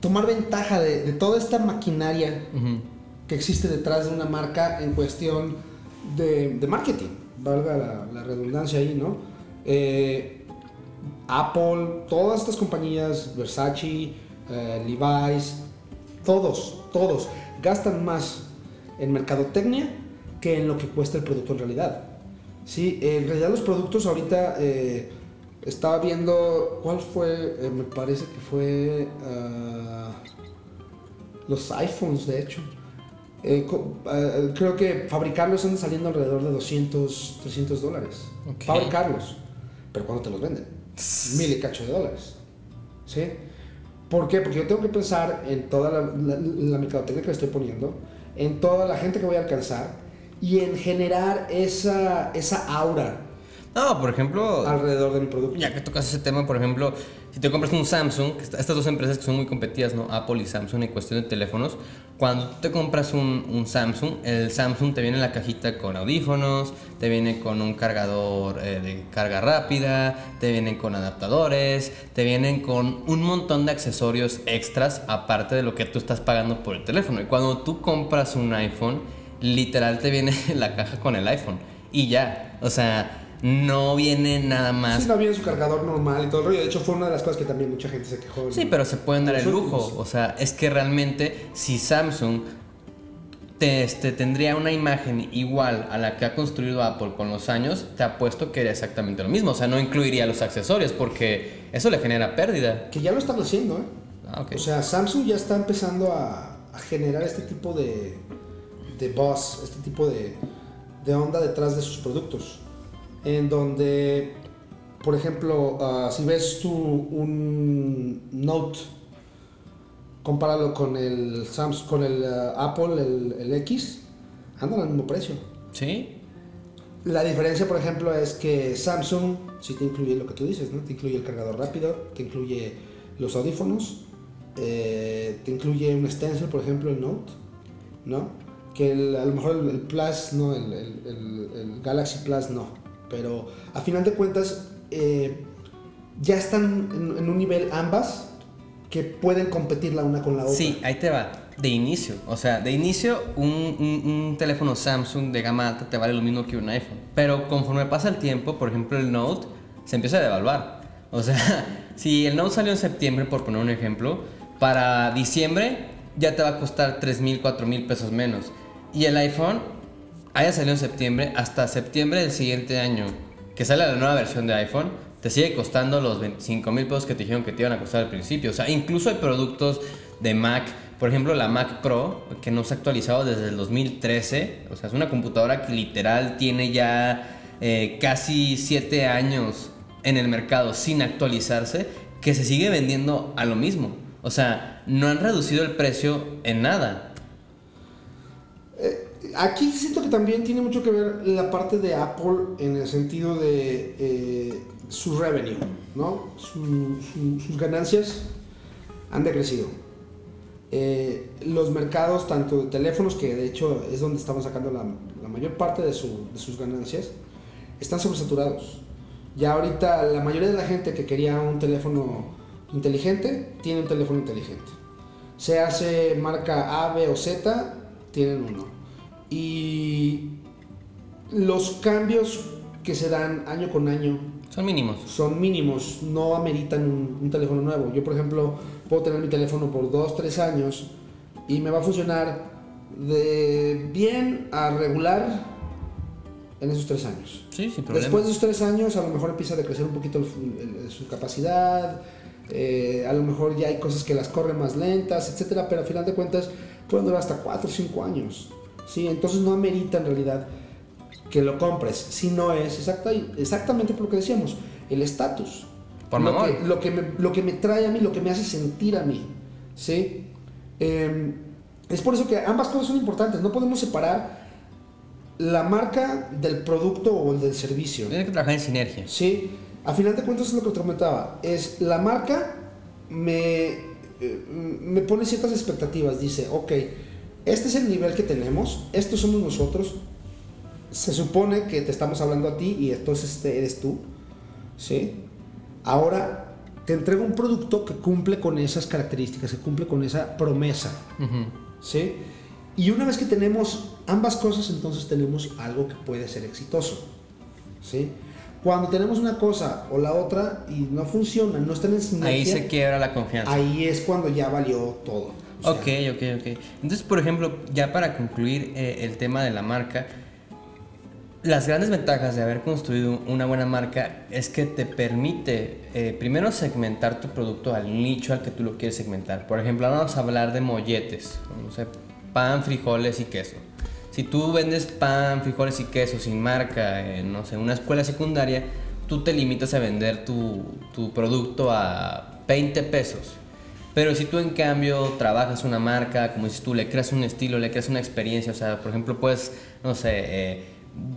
tomar ventaja de, toda esta maquinaria que existe detrás de una marca en cuestión de, marketing, valga la, redundancia ahí, ¿no? Apple, todas estas compañías, Versace, eh, Levi's, todos, todos gastan más en mercadotecnia que en lo que cuesta el producto en realidad. Sí, en realidad los productos ahorita eh, estaba viendo cuál fue, eh, me parece que fue ah, los iPhones, de hecho. Creo que fabricarlos están saliendo alrededor de 200, 300 dólares. Fabricarlos. Pero ¿cuándo te los venden? mil y cacho de dólares. ¿Sí? ¿Por qué? Porque yo tengo que pensar en toda la, la, mercadotecnia que le estoy poniendo, en toda la gente que voy a alcanzar y en generar esa, esa aura. No, por ejemplo. Alrededor de mi producto. Ya que tocas ese tema, por ejemplo, si te compras un Samsung, estas dos empresas que son muy competidas, ¿no? Apple y Samsung en cuestión de teléfonos, cuando te compras un, un, Samsung, el Samsung te viene en la cajita con audífonos, te viene con un cargador eh, de carga rápida, te vienen con adaptadores, te vienen con un montón de accesorios extras aparte de lo que tú estás pagando por el teléfono. Y cuando tú compras un iPhone, literal te viene la caja con el iPhone y ya, o sea no viene nada más. Sí, no viene su cargador normal y todo el rollo. De hecho, fue una de las cosas que también mucha gente se quejó. Sí, pero se pueden dar el lujo. O sea, es que realmente si Samsung te, este, tendría una imagen igual a la que ha construido Apple con los años, te apuesto que era exactamente lo mismo. O sea, no incluiría los accesorios porque eso le genera pérdida. Que ya lo están haciendo, ¿eh? Ah, o sea, Samsung ya está empezando a, generar este tipo de, de buzz, este tipo de, de onda detrás de sus productos en donde, por ejemplo, ah, si ves tú un Note, compáralo con el Samsung, con el ah, Apple, el, X, andan al mismo precio. Sí. La diferencia, por ejemplo, es que Samsung sí te incluye lo que tú dices, ¿no? Te incluye el cargador rápido, te incluye los audífonos, eh, te incluye un stencil, por ejemplo, el Note, ¿no? Que a lo mejor el, Plus, no, el, el, Galaxy Plus no. Pero a final de cuentas, eh, ya están en, un nivel ambas que pueden competir la una con la otra. Sí, ahí te va. De inicio, o sea, de inicio un, teléfono Samsung de gama alta te vale lo mismo que un iPhone. Pero conforme pasa el tiempo, por ejemplo el Note se empieza a devaluar. O sea, si el Note salió en septiembre, por poner un ejemplo, para diciembre ya te va a costar 3 mil, 4 mil pesos menos. Y el iPhone haya salido en septiembre, hasta septiembre del siguiente año, que sale la nueva versión de iPhone, te sigue costando los 25 mil pesos que te dijeron que te iban a costar al principio. O sea, incluso hay productos de Mac, por ejemplo la Mac Pro, que no se ha actualizado desde el 2013. O sea, es una computadora que literal tiene ya eh, casi 7 años en el mercado sin actualizarse, que se sigue vendiendo a lo mismo. O sea, no han reducido el precio en nada aquí siento que también tiene mucho que ver la parte de Apple en el sentido de eh, su revenue, ¿no? sus ganancias han decrecido. Eh, los mercados, tanto de teléfonos, que de hecho es donde estamos sacando la, mayor parte de, sus ganancias, están sobresaturados. Ya ahorita la mayoría de la gente que quería un teléfono inteligente, tiene un teléfono inteligente. Se hace marca A, B o Z, tienen uno y los cambios que se dan año con año Son mínimos. son mínimos, no ameritan un, un teléfono nuevo. Yo, por ejemplo, puedo tener mi teléfono por 2, 3 años y me va a funcionar de bien a regular en esos 3 años. Sí, sin problema. Después de esos 3 años, a lo mejor empieza a decrecer un poquito el- el- su capacidad, eh, a lo mejor ya hay cosas que las corren más lentas, etcétera, pero al final de cuentas pueden durar hasta 4 o 5 años. ¿Sí? Entonces no amerita en realidad que lo compres, si no es exacta, exactamente por lo que decíamos, el estatus. Por lo que, lo, que me, lo que me trae a mí, lo que me hace sentir a mí. ¿sí? Eh, es por eso que ambas cosas son importantes, no podemos separar la marca del producto o el del servicio. Tienes que trabajar en sinergia. Sí, a final de cuentas es lo que te comentaba. Es la marca me, eh, me pone ciertas expectativas. Dice, ok, este es el nivel que tenemos, estos somos nosotros. Se supone que te estamos hablando a ti y entonces este eres tú. ¿Sí? Ahora te entrego un producto que cumple con esas características, que cumple con esa promesa. ¿sí? Y una vez que tenemos ambas cosas, entonces tenemos algo que puede ser exitoso, ¿sí? Cuando tenemos una cosa o la otra y no funciona, no están en sinergia, Ahí se quiebra la confianza. ahí es cuando ya valió todo. Ok, ok, ok. Entonces, por ejemplo, ya para concluir eh, el tema de la marca, las grandes ventajas de haber construido una buena marca es que te permite eh, primero segmentar tu producto al nicho al que tú lo quieres segmentar. Por ejemplo, vamos a hablar de molletes, no sé, pan, frijoles y queso. Si tú vendes pan, frijoles y queso sin marca, en, no sé, una escuela secundaria, tú te limitas a vender tu, tu producto a 20 pesos. Pero si tú en cambio trabajas una marca, como dices tú, le creas un estilo, le creas una experiencia, o sea, por ejemplo, puedes, no sé, eh,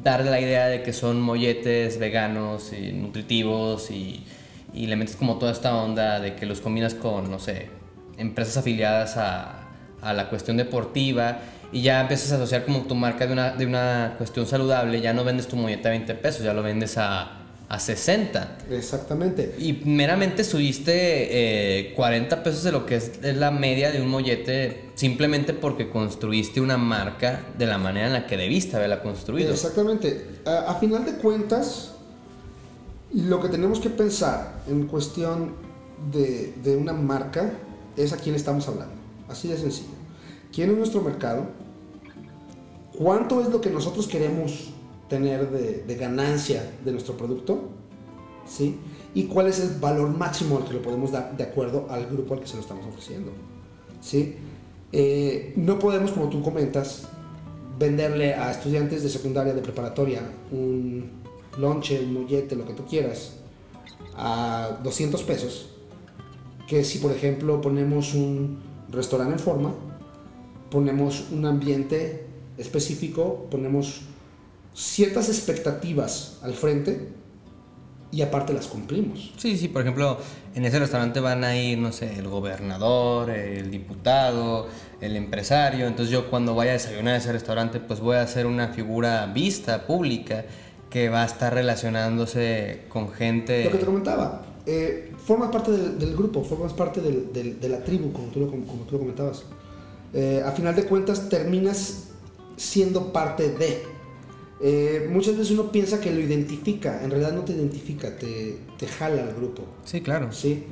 darle la idea de que son molletes veganos y nutritivos y, y le metes como toda esta onda de que los combinas con, no sé, empresas afiliadas a, a la cuestión deportiva y ya empiezas a asociar como tu marca de una, de una cuestión saludable, ya no vendes tu mollete a 20 pesos, ya lo vendes a, a 60. Exactamente. Y meramente subiste eh, 40 pesos de lo que es, es la media de un mollete simplemente porque construiste una marca de la manera en la que debiste haberla construido. Exactamente. A, a final de cuentas, lo que tenemos que pensar en cuestión de, de una marca es a quién estamos hablando. Así de sencillo. ¿Quién es nuestro mercado? ¿Cuánto es lo que nosotros queremos tener de, de ganancia de nuestro producto? ¿Sí? ¿Y cuál es el valor máximo al que lo podemos dar de acuerdo al grupo al que se lo estamos ofreciendo? ¿Sí? Eh, no podemos, como tú comentas, venderle a estudiantes de secundaria, de preparatoria, un lonche, un mollete, lo que tú quieras, a 200 pesos, que si por ejemplo ponemos un restaurante en forma, ponemos un ambiente específico, ponemos ciertas expectativas al frente y aparte las cumplimos. Sí, sí, por ejemplo, en ese restaurante van a ir, no sé, el gobernador, el diputado, el empresario. Entonces yo cuando vaya a desayunar a ese restaurante, pues voy a ser una figura vista, pública, que va a estar relacionándose con gente... Lo que te comentaba, eh, formas parte del, del grupo, formas parte del- del- de la tribu, como tú lo, como tú lo comentabas. Eh, a final de cuentas terminas siendo parte de. Eh, muchas veces uno piensa que lo identifica, en realidad no te identifica, te, te jala al grupo. Sí, claro. ¿sí?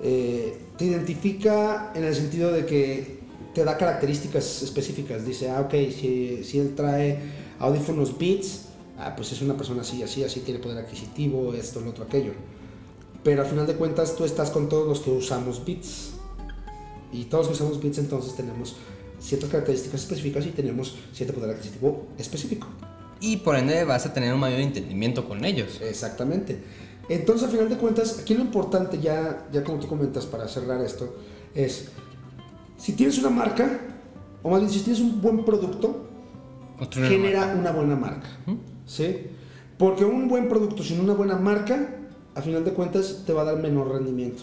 Eh, te identifica en el sentido de que te da características específicas. Dice, ah, ok, si, si él trae audífonos Beats, ah, pues es una persona así, así, así, tiene poder adquisitivo, esto, lo otro, aquello. Pero al final de cuentas tú estás con todos los que usamos Beats. Y todos los que usamos Beats entonces tenemos ciertas características específicas y tenemos cierto poder adquisitivo específico. Y por ende vas a tener un mayor entendimiento con ellos. Exactamente. Entonces, al final de cuentas, aquí lo importante, ya, ya como tú comentas para cerrar esto, es si tienes una marca, o más bien si tienes un buen producto, Construir una genera una buena marca. ¿Sí? Porque un buen producto sin una buena marca, a final de cuentas, te va a dar menor rendimiento.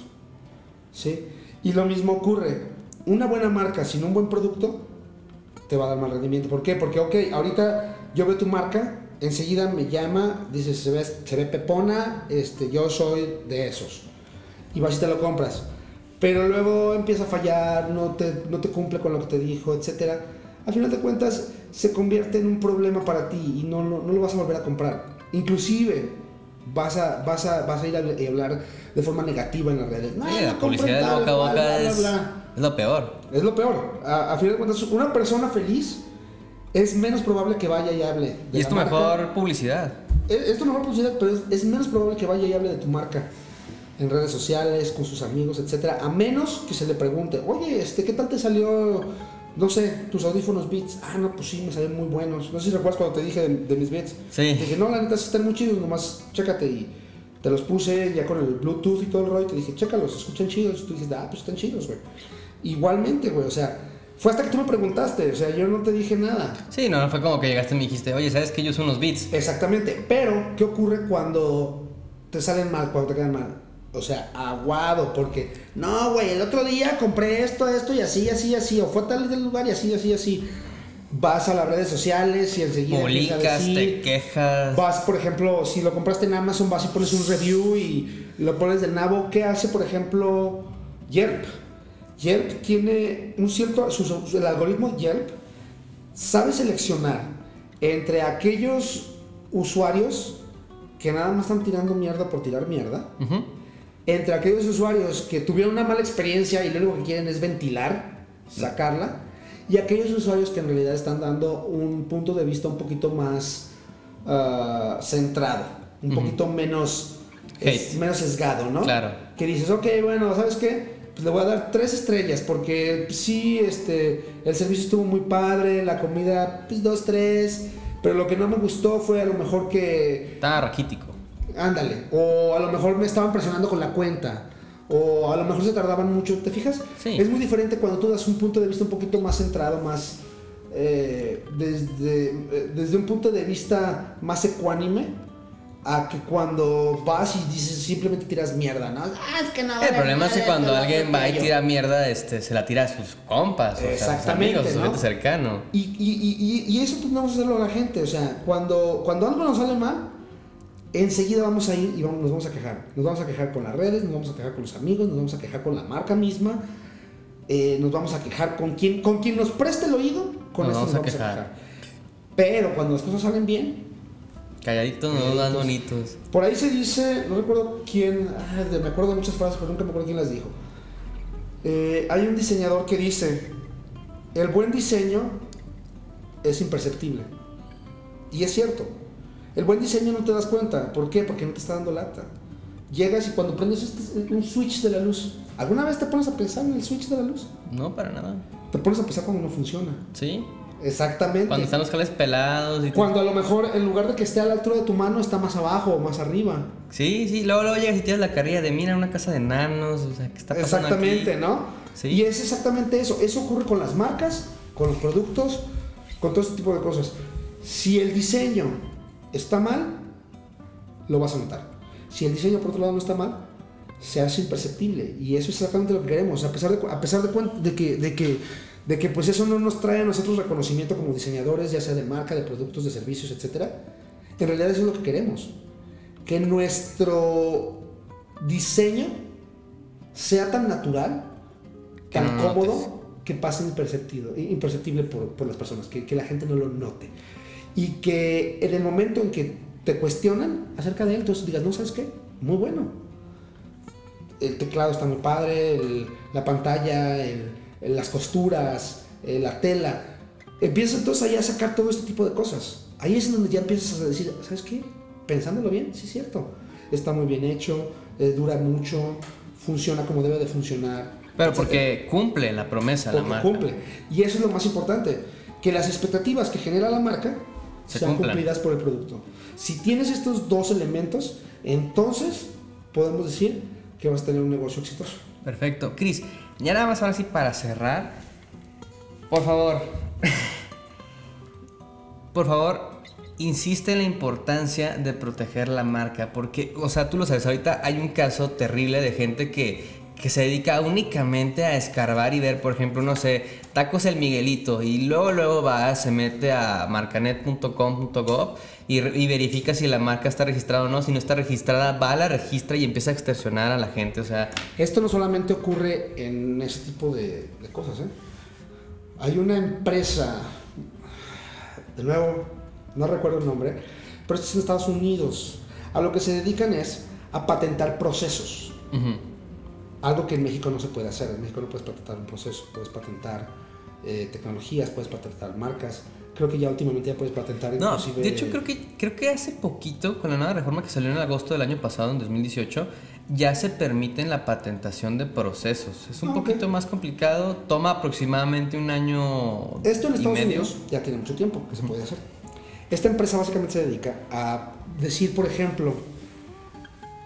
¿Sí? Y lo mismo ocurre. Una buena marca sin un buen producto, te va a dar mal rendimiento. ¿Por qué? Porque, ok, ahorita yo veo tu marca, enseguida me llama, dice, se ve, se ve pepona, este, yo soy de esos. Y vas y te lo compras. Pero luego empieza a fallar, no te, no te cumple con lo que te dijo, etc. Al final de cuentas, se convierte en un problema para ti y no, lo- no lo vas a volver a comprar. Inclusive vas a, vas a, vas a ir a hablar de forma negativa en las redes. No, Sí, no la publicidad de boca a boca bla, bla, es, bla. es lo peor. Es lo peor. A, a fin de cuentas, una persona feliz es menos probable que vaya y hable. de Y es tu marca. mejor publicidad. Es, es tu mejor publicidad, pero es, es menos probable que vaya y hable de tu marca en redes sociales, con sus amigos, etcétera, a menos que se le pregunte, oye, este, ¿qué tal te salió, no sé, tus audífonos Beats? Ah, no, pues sí, me salieron muy buenos. No sé si recuerdas cuando te dije de, de mis Beats. Sí. Te dije, no, la neta, están muy chidos, nomás chécate y te los puse ya con el Bluetooth y todo el rollo. Y te dije, chécalos, escuchan chidos. Y tú dices, ah, pues están chidos, güey. Igualmente, güey, o sea, fue hasta que tú me preguntaste, o sea, yo no te dije nada. Sí, no, no fue como que llegaste y me dijiste, oye, ¿sabes que yo uso unos beats? Exactamente, pero ¿qué ocurre cuando te salen mal, cuando te quedan mal? O sea, aguado, porque no, güey, el otro día compré esto, esto y así, así, así, o fue a tal del lugar y así, así, así. Vas a las redes sociales y enseguida Publicas, te quejas. Vas, por ejemplo, si lo compraste en Amazon, vas y pones un review y lo pones de nabo. ¿Qué hace, por ejemplo, Yelp? Yelp tiene un cierto. su- su- el algoritmo Yelp sabe seleccionar entre aquellos usuarios que nada más están tirando mierda por tirar mierda, entre aquellos usuarios que tuvieron una mala experiencia y lo único que quieren es ventilar, sacarla, y aquellos usuarios que en realidad están dando un punto de vista un poquito más ah, centrado, un poquito menos, es- menos sesgado, ¿no? Claro. Que dices, ok, bueno, ¿sabes qué? Pues le voy a dar tres estrellas porque pues, sí, este, el servicio estuvo muy padre, la comida, pues dos, tres, pero lo que no me gustó fue a lo mejor que Estaba raquítico. Ándale. O a lo mejor me estaban presionando con la cuenta. O a lo mejor se tardaban mucho. ¿Te fijas? Sí. Es muy diferente cuando tú das un punto de vista un poquito más centrado, más. eh, desde, eh, desde un punto de vista más ecuánime. A que cuando vas y dices simplemente tiras mierda, ¿no? Ah, es que no. El problema es que cuando alguien va y tira mierda, este, se la tira a sus compas, o sea, a sus Exactamente, amigos, a su ¿no? gente cercano. Y, y, y, eso vamos a hacerlo a la gente. O sea, cuando, cuando algo nos sale mal, enseguida vamos a ir y vamos, nos vamos a quejar. Nos vamos a quejar con las redes, nos vamos a quejar con los amigos, nos vamos a quejar con la marca misma, eh, nos vamos a quejar con quien, con quien nos preste el oído, con Nos eso vamos nos vamos a quejar. quejar. Pero cuando las cosas salen bien, Calladitos, no dan bonitos. por ahí se dice, no recuerdo quién, ah, me acuerdo de muchas frases, pero nunca me acuerdo quién las dijo. Eh, hay un diseñador que dice, el buen diseño es imperceptible. Y es cierto, el buen diseño no te das cuenta. ¿Por qué? Porque no te está dando lata. Llegas y cuando prendes este- un switch de la luz, ¿alguna vez te pones a pensar en el switch de la luz? No, para nada. Te pones a pensar cuando no funciona. ¿Sí? Exactamente. Cuando están los cables pelados y Cuando a lo mejor en lugar de que esté a la altura de tu mano está más abajo o más arriba. Sí, sí, luego, luego llegas y tiras la carrilla de mira una casa de nanos, o sea, ¿qué está pasando Exactamente, aquí? ¿no? Sí. Y es exactamente eso. Eso ocurre con las marcas, con los productos, con todo este tipo de cosas. Si el diseño está mal, lo vas a notar. Si el diseño por otro lado no está mal, se hace imperceptible. Y eso es exactamente lo que queremos. A pesar de, a pesar de que, de, que, de que pues eso no nos trae a nosotros reconocimiento como diseñadores, ya sea de marca, de productos, de servicios, etc. En realidad eso es lo que queremos. Que nuestro diseño sea tan natural, Que tan no cómodo, notes. que pase imperceptible, imperceptible por, por las personas, que, que la gente no lo note. Y que en el momento en que te cuestionan acerca de él, entonces digas, no, ¿sabes qué? Muy bueno. El teclado está muy padre, el- la pantalla, el- las costuras, eh, la tela. Empiezas entonces ahí a sacar todo este tipo de cosas. Ahí es donde ya empiezas a decir, ¿sabes qué? Pensándolo bien, sí es cierto. Está muy bien hecho, eh, dura mucho, funciona como debe de funcionar. Pero porque cumple la promesa la marca. cumple. Y eso es lo más importante, que las expectativas que genera la marca Se sean cumplan. cumplidas por el producto. Si tienes estos dos elementos, entonces podemos decir que vas a tener un negocio exitoso. Perfecto. Cris, ya nada más ahora sí para cerrar. Por favor. por favor, insiste en la importancia de proteger la marca. Porque, o sea, tú lo sabes, ahorita hay un caso terrible de gente que, que se dedica únicamente a escarbar y ver, por ejemplo, no sé, tacos el Miguelito. Y luego, luego va, se mete a marcanet.com.gov y, y verifica si la marca está registrada o no. Si no está registrada, va a la registra y empieza a extorsionar a la gente. O sea, Esto no solamente ocurre en ese tipo de, de cosas. ¿eh? Hay una empresa, de nuevo, no recuerdo el nombre, pero esto es en Estados Unidos. A lo que se dedican es a patentar procesos. Ujú. Algo que en México no se puede hacer. En México no puedes patentar un proceso, puedes patentar eh, tecnologías, puedes patentar marcas. Creo que ya últimamente ya puedes patentar No, inclusive... de hecho creo que, creo que hace poquito, con la nueva reforma que salió en agosto del año pasado, en 2018, ya se permite la patentación de procesos. Es un Ah, ok. poquito más complicado, toma aproximadamente un año Esto en y Estados medio. Unidos ya tiene mucho tiempo que se puede hacer. Esta empresa básicamente se dedica a decir, por ejemplo,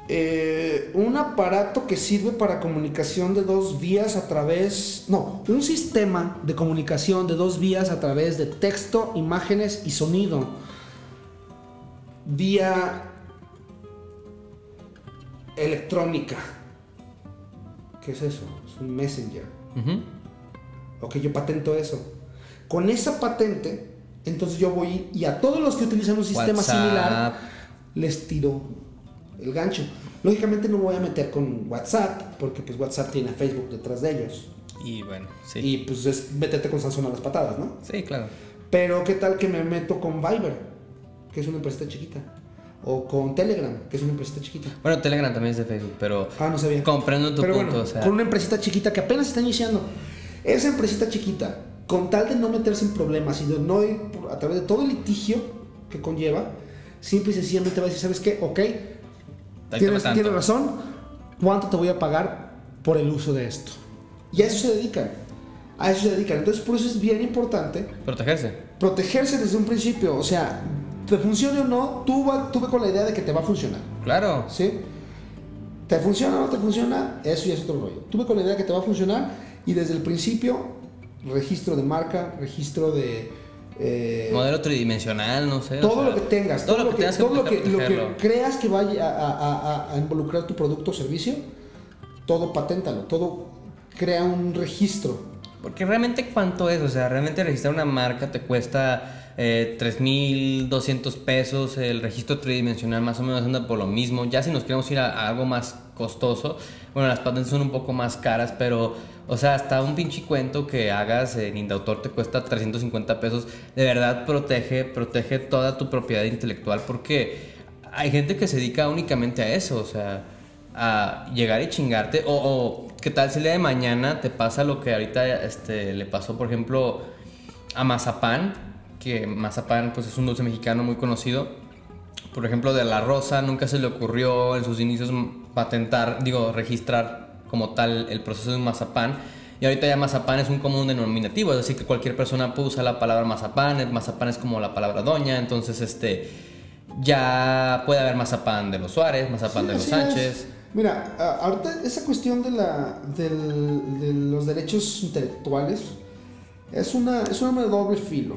eh, un aparato que sirve para comunicación de dos vías a través, no, un sistema de comunicación de dos vías a través de texto, imágenes y sonido, vía electrónica. ¿Qué es eso? Es un messenger. Ok, yo patento eso. Con esa patente, entonces yo voy y a todos los que utilizan un sistema WhatsApp. similar les tiro el gancho. Lógicamente no me voy a meter con WhatsApp, porque pues WhatsApp tiene a Facebook detrás de ellos. Y bueno, sí. Y pues es meterte con Samsung a las patadas, ¿no? Sí, claro. Pero ¿qué tal que me meto con Viber, que es una empresa chiquita? O con Telegram, que es una empresa chiquita. Bueno, Telegram también es de Facebook, pero Ah, no sabía. comprendo tu Pero punto. bueno, o sea, con una empresita chiquita que apenas está iniciando. Esa empresita chiquita, con tal de no meterse en problemas y de no ir a través de todo el litigio que conlleva, simple y sencillamente va a decir, ¿sabes qué? Ok, tienes, razón, ¿cuánto te voy a pagar por el uso de esto? Y a eso se dedican. A eso se dedican. Entonces, por eso es bien importante Protegerse. protegerse desde un principio. O sea, te funcione o no, tú, va- tú ve con la idea de que te va a funcionar. Claro. ¿Sí? ¿Te funciona o no te funciona? Eso ya es otro rollo. Tuve con la idea que te va a funcionar y desde el principio, registro de marca, registro de... eh, Modelo tridimensional, no sé. o todo sea, lo que tengas, Todo, lo que, tengas que todo lo que, lo creas que vaya a, a- a- a involucrar tu producto o servicio, todo paténtalo, todo crea un registro. Porque realmente cuánto es, o sea, realmente registrar una marca te cuesta eh, 3.200 pesos, el registro tridimensional más o menos anda por lo mismo, ya si nos queremos ir a algo más costoso, bueno, las patentes son un poco más caras, pero, o sea, hasta un pinche cuento que hagas en Indautor te cuesta 350 pesos, de verdad protege, protege toda tu propiedad intelectual, porque hay gente que se dedica únicamente a eso, o sea, a llegar y chingarte. O, o qué tal si el día de mañana te pasa lo que ahorita este, le pasó, por ejemplo, a Mazapán, que Mazapán pues, es un dulce mexicano muy conocido. Por ejemplo, de la rosa, nunca se le ocurrió en sus inicios patentar, digo, registrar como tal el proceso de un mazapán. Y ahorita ya mazapán es un común denominativo, es decir, que cualquier persona puede usar la palabra mazapán, el mazapán es como la palabra doña, entonces este ya puede haber mazapán de los Suárez, mazapán Sí, de los Sánchez. es. Mira, ahorita esa cuestión de, la, del- de los derechos intelectuales es una, es un arma de doble filo.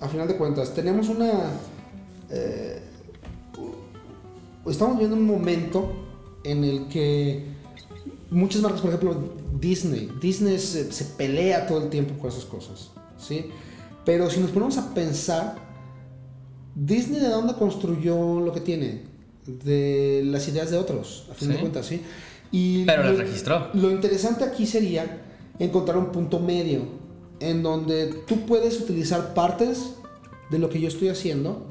A final de cuentas, tenemos una... eh, estamos viviendo un momento en el que muchas marcas, por ejemplo, Disney, Disney se, se pelea todo el tiempo con esas cosas, ¿sí? Pero si nos ponemos a pensar, Disney de dónde construyó lo que tiene? De las ideas de otros, a fin de Sí. cuentas, ¿sí? Y Pero las lo- registró. Lo interesante aquí sería encontrar un punto medio en donde tú puedes utilizar partes de lo que yo estoy haciendo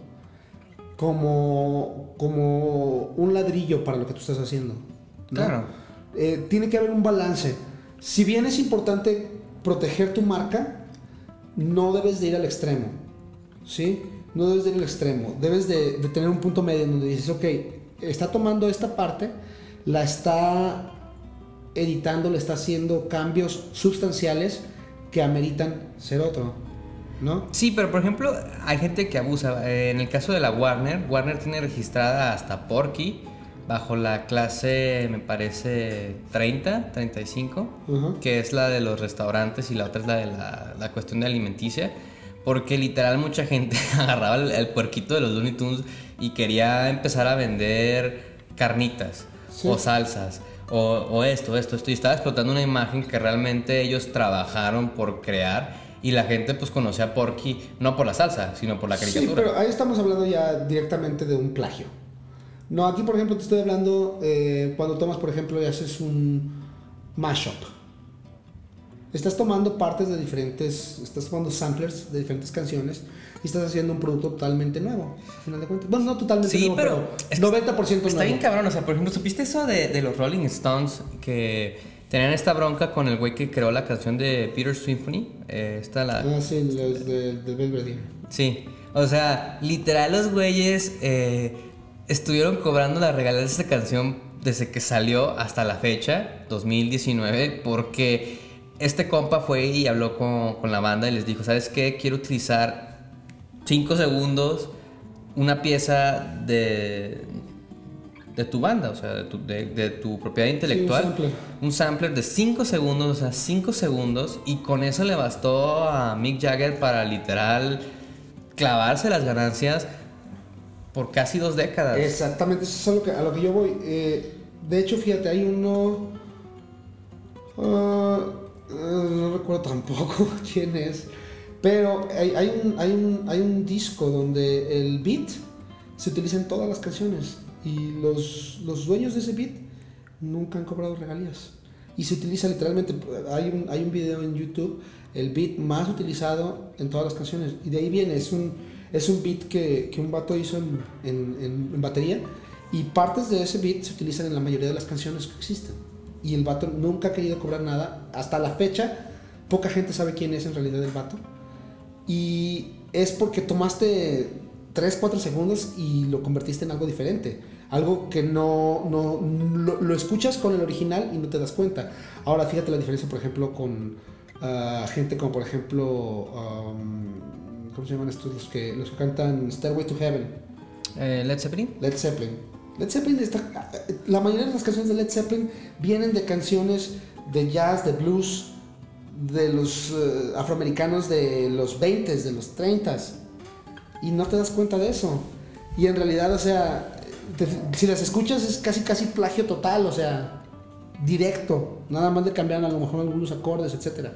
como, como un ladrillo para lo que tú estás haciendo. ¿no? Claro. Eh, tiene que haber un balance. Si bien es importante proteger tu marca, no debes de ir al extremo. ¿Sí? No debes de ir al extremo. Debes de, de tener un punto medio en donde dices, ok, está tomando esta parte, la está editando, le está haciendo cambios sustanciales que ameritan ser otro. ¿No? Sí, pero por ejemplo, hay gente que abusa. Eh, En el caso de la Warner, Warner tiene registrada hasta Porky bajo la clase, me parece, 30, 35, Ujú. que es la de los restaurantes y la otra es la de la, la cuestión de alimenticia. Porque literal mucha gente agarraba el, el puerquito de los Looney Tunes y quería empezar a vender carnitas Sí. o salsas o, o esto, esto, esto. Y estaba explotando una imagen que realmente ellos trabajaron por crear y la gente pues conocía a Porky no por la salsa, sino por la Sí, caricatura. pero ahí estamos hablando ya directamente de un plagio. No, aquí por ejemplo te estoy hablando eh, cuando tomas por ejemplo y haces un mashup. Estás tomando partes de diferentes, estás tomando samplers de diferentes canciones y estás haciendo un producto totalmente nuevo, al final de cuentas. Bueno, no totalmente Sí, nuevo, pero pero, 90% nuevo. Está bien cabrón, o sea, por ejemplo, ¿supiste eso de, de los Rolling Stones que tenían esta bronca con el güey que creó la canción de Peter Symphony? Eh, esta la... Ah, sí, los de, de Belvedere. Sí, o sea, literal los güeyes eh, estuvieron cobrando la regalía de esta canción desde que salió hasta la fecha, 2019, porque este compa fue y habló con, con la banda y les dijo, ¿sabes qué? Quiero utilizar 5 segundos una pieza de, de tu banda, o sea, de tu, de- de tu propiedad intelectual. sampler. un sampler de 5 segundos, o sea, 5 segundos, y con eso le bastó a Mick Jagger para literal clavarse las ganancias por casi dos décadas. Exactamente, eso es a lo que, a lo que yo voy. Eh, de hecho, fíjate, hay uno. ah, eh, no recuerdo tampoco quién es. Pero hay, hay un, hay, un, hay un disco donde el beat se utiliza en todas las canciones. Y los, los dueños de ese beat nunca han cobrado regalías. Y se utiliza literalmente. Hay un, hay un video en YouTube, el beat más utilizado en todas las canciones. Y de ahí viene, es un, es un beat que, que un vato hizo en, en, en- en batería. Y partes de ese beat se utilizan en la mayoría de las canciones que existen. Y el vato nunca ha querido cobrar nada. Hasta la fecha, poca gente sabe quién es en realidad el vato. Y es porque tomaste 3, 4 segundos y lo convertiste en algo diferente. Algo que no, no lo, lo escuchas con el original y no te das cuenta. Ahora fíjate la diferencia, por ejemplo, con ah, gente como, por ejemplo, um, ¿cómo se llaman estos? Los que, los que cantan Stairway to Heaven. Eh, Led Zeppelin. Led Zeppelin. Led Zeppelin está, la mayoría de las canciones de Led Zeppelin vienen de canciones de jazz, de blues, de los eh, afroamericanos de los 20s, de los 30s. Y no te das cuenta de eso. Y en realidad, o sea, te- si las escuchas es casi casi plagio total, o sea, directo. Nada más le cambiaron a lo mejor algunos acordes, etcétera.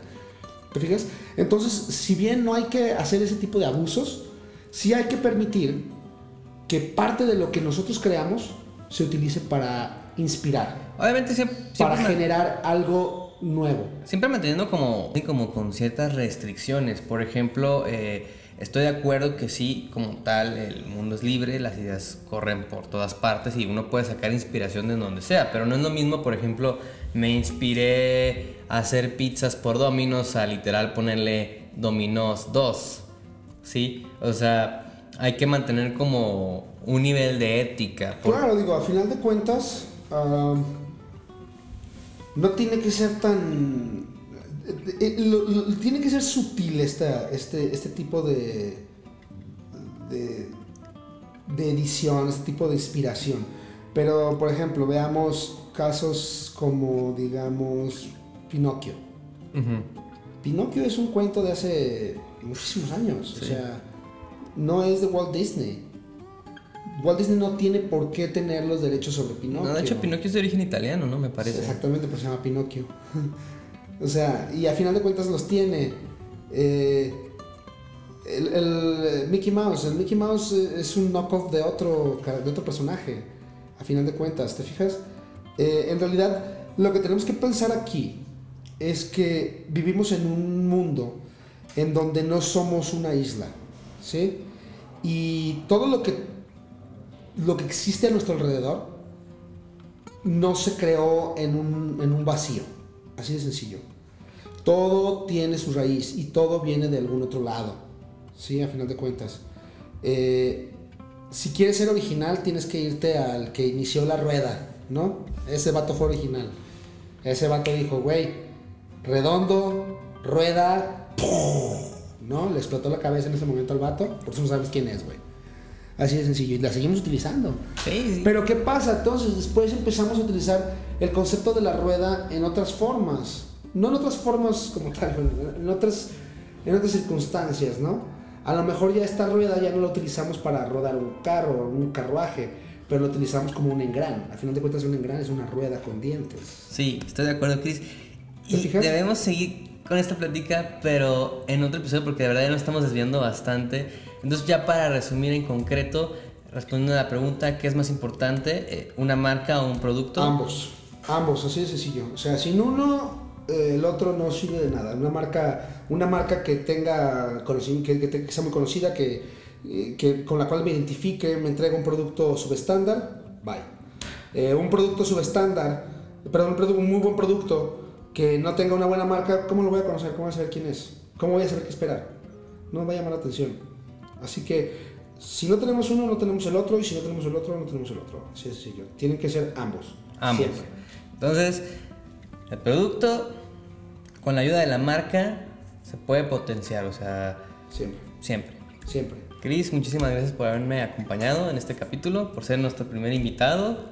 ¿Te fijas? Entonces, si bien no hay que hacer ese tipo de abusos, sí hay que permitir que parte de lo que nosotros creamos se utilice para inspirar, Obviamente siempre, para siempre, generar algo nuevo. siempre manteniendo como, como con ciertas restricciones. Por ejemplo, eh, estoy de acuerdo que sí, como tal, el mundo es libre, las ideas corren por todas partes y uno puede sacar inspiración de donde sea, pero no es lo mismo, por ejemplo, me inspiré a hacer pizzas por Domino's a literal ponerle Domino's 2, ¿sí? O sea, hay que mantener como un nivel de ética. Claro, digo, a final de cuentas, ah, no tiene que ser tan... eh, eh, tiene que ser sutil esta, este, este tipo de, de, de edición, este tipo de inspiración. Pero, por ejemplo, veamos casos como, digamos, Pinocchio. Pinocchio es un cuento de hace muchísimos años. O sea, no es de Walt Disney. Walt Disney no tiene por qué tener los derechos sobre Pinocchio. No, de hecho, Pinocchio es de origen italiano, ¿no? Me parece. Exactamente, pues se llama Pinocchio. o sea, y a final de cuentas los tiene. Eh, el, el Mickey Mouse, el Mickey Mouse es un knockoff de otro, de otro personaje. A final de cuentas, ¿te fijas? Eh, en realidad, lo que tenemos que pensar aquí es que vivimos en un mundo en donde no somos una isla, ¿sí? Y todo lo que, lo que existe a nuestro alrededor no se creó en un, en un vacío, así de sencillo. Todo tiene su raíz y todo viene de algún otro lado, ¿sí? A final de cuentas. Eh, si quieres ser original, tienes que irte al que inició la rueda, ¿no? Ese vato fue original. Ese vato dijo, güey, redondo, rueda, ¡pum! ¿no? Le explotó la cabeza en ese momento al vato, por eso no sabes quién es, güey. Así de sencillo, y la seguimos utilizando. Sí, sí. Pero ¿qué pasa? Entonces después empezamos a utilizar el concepto de la rueda en otras formas. No en otras formas como tal, en otras, en otras circunstancias, ¿no? A lo mejor ya esta rueda ya no la utilizamos para rodar un carro o un carruaje, pero lo utilizamos como un engran. Al final de cuentas un engran es una rueda con dientes. Sí, estoy de acuerdo, Chris. ¿Te Y fijas? debemos seguir con esta plática, pero en otro episodio, porque de verdad ya nos estamos desviando bastante. Entonces, ya para resumir en concreto, respondiendo a la pregunta, ¿qué es más importante? eh, ¿Una marca o un producto? Ambos, ambos, así de sencillo. O sea, sin uno eh, el otro no sirve de nada. Una marca, una marca que tenga que, que, sea muy conocida, que, eh, que, con la cual me identifique, me entrega un producto subestándar, bye. Eh, un producto subestándar, perdón, un, un muy buen producto que no tenga una buena marca, ¿cómo lo voy a conocer? ¿Cómo voy a saber quién es? ¿Cómo voy a saber qué esperar? No me va a llamar la atención. Así que si no tenemos uno, no tenemos el otro, y si no tenemos el otro, no tenemos el otro. Así es sencillo. Tienen que ser ambos. Ambos. Siempre. Entonces, el producto, con la ayuda de la marca, se puede potenciar, o sea... Siempre. Siempre. Siempre. Cris, muchísimas gracias por haberme acompañado en este capítulo, por ser nuestro primer invitado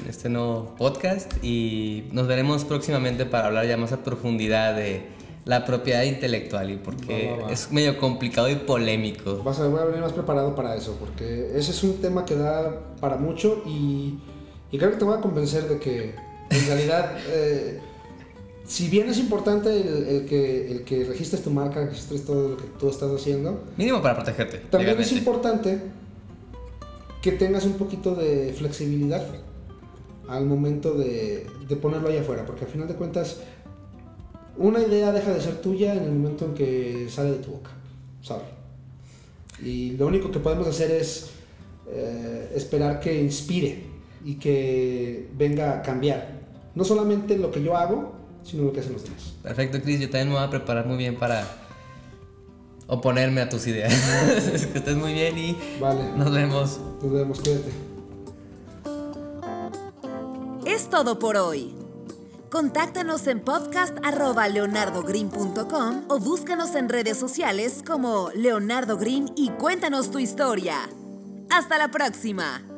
en este nuevo podcast y nos veremos próximamente para hablar ya más a profundidad de la propiedad intelectual y porque es medio complicado y polémico. Vas a, voy a venir más preparado para eso, porque ese es un tema que da para mucho y, y creo que te voy a convencer de que en realidad, eh, si bien es importante el, que, el que registres tu marca, registres todo lo que tú estás haciendo. Mínimo para protegerte. También es importante que tengas un poquito de flexibilidad al momento de, de ponerlo ahí afuera, porque al final de cuentas una idea deja de ser tuya en el momento en que sale de tu boca, ¿sabes? Y lo único que podemos hacer es eh, esperar que inspire y que venga a cambiar. No solamente lo que yo hago, sino lo que hacen los demás. Perfecto, Chris. Yo también me voy a preparar muy bien para oponerme a tus ideas. que estés muy bien y vale. nos vemos. Nos vemos, cuídate. Es todo por hoy. Contáctanos en podcast.leonardogreen.com o búscanos en redes sociales como Leonardo Green y cuéntanos tu historia. ¡Hasta la próxima!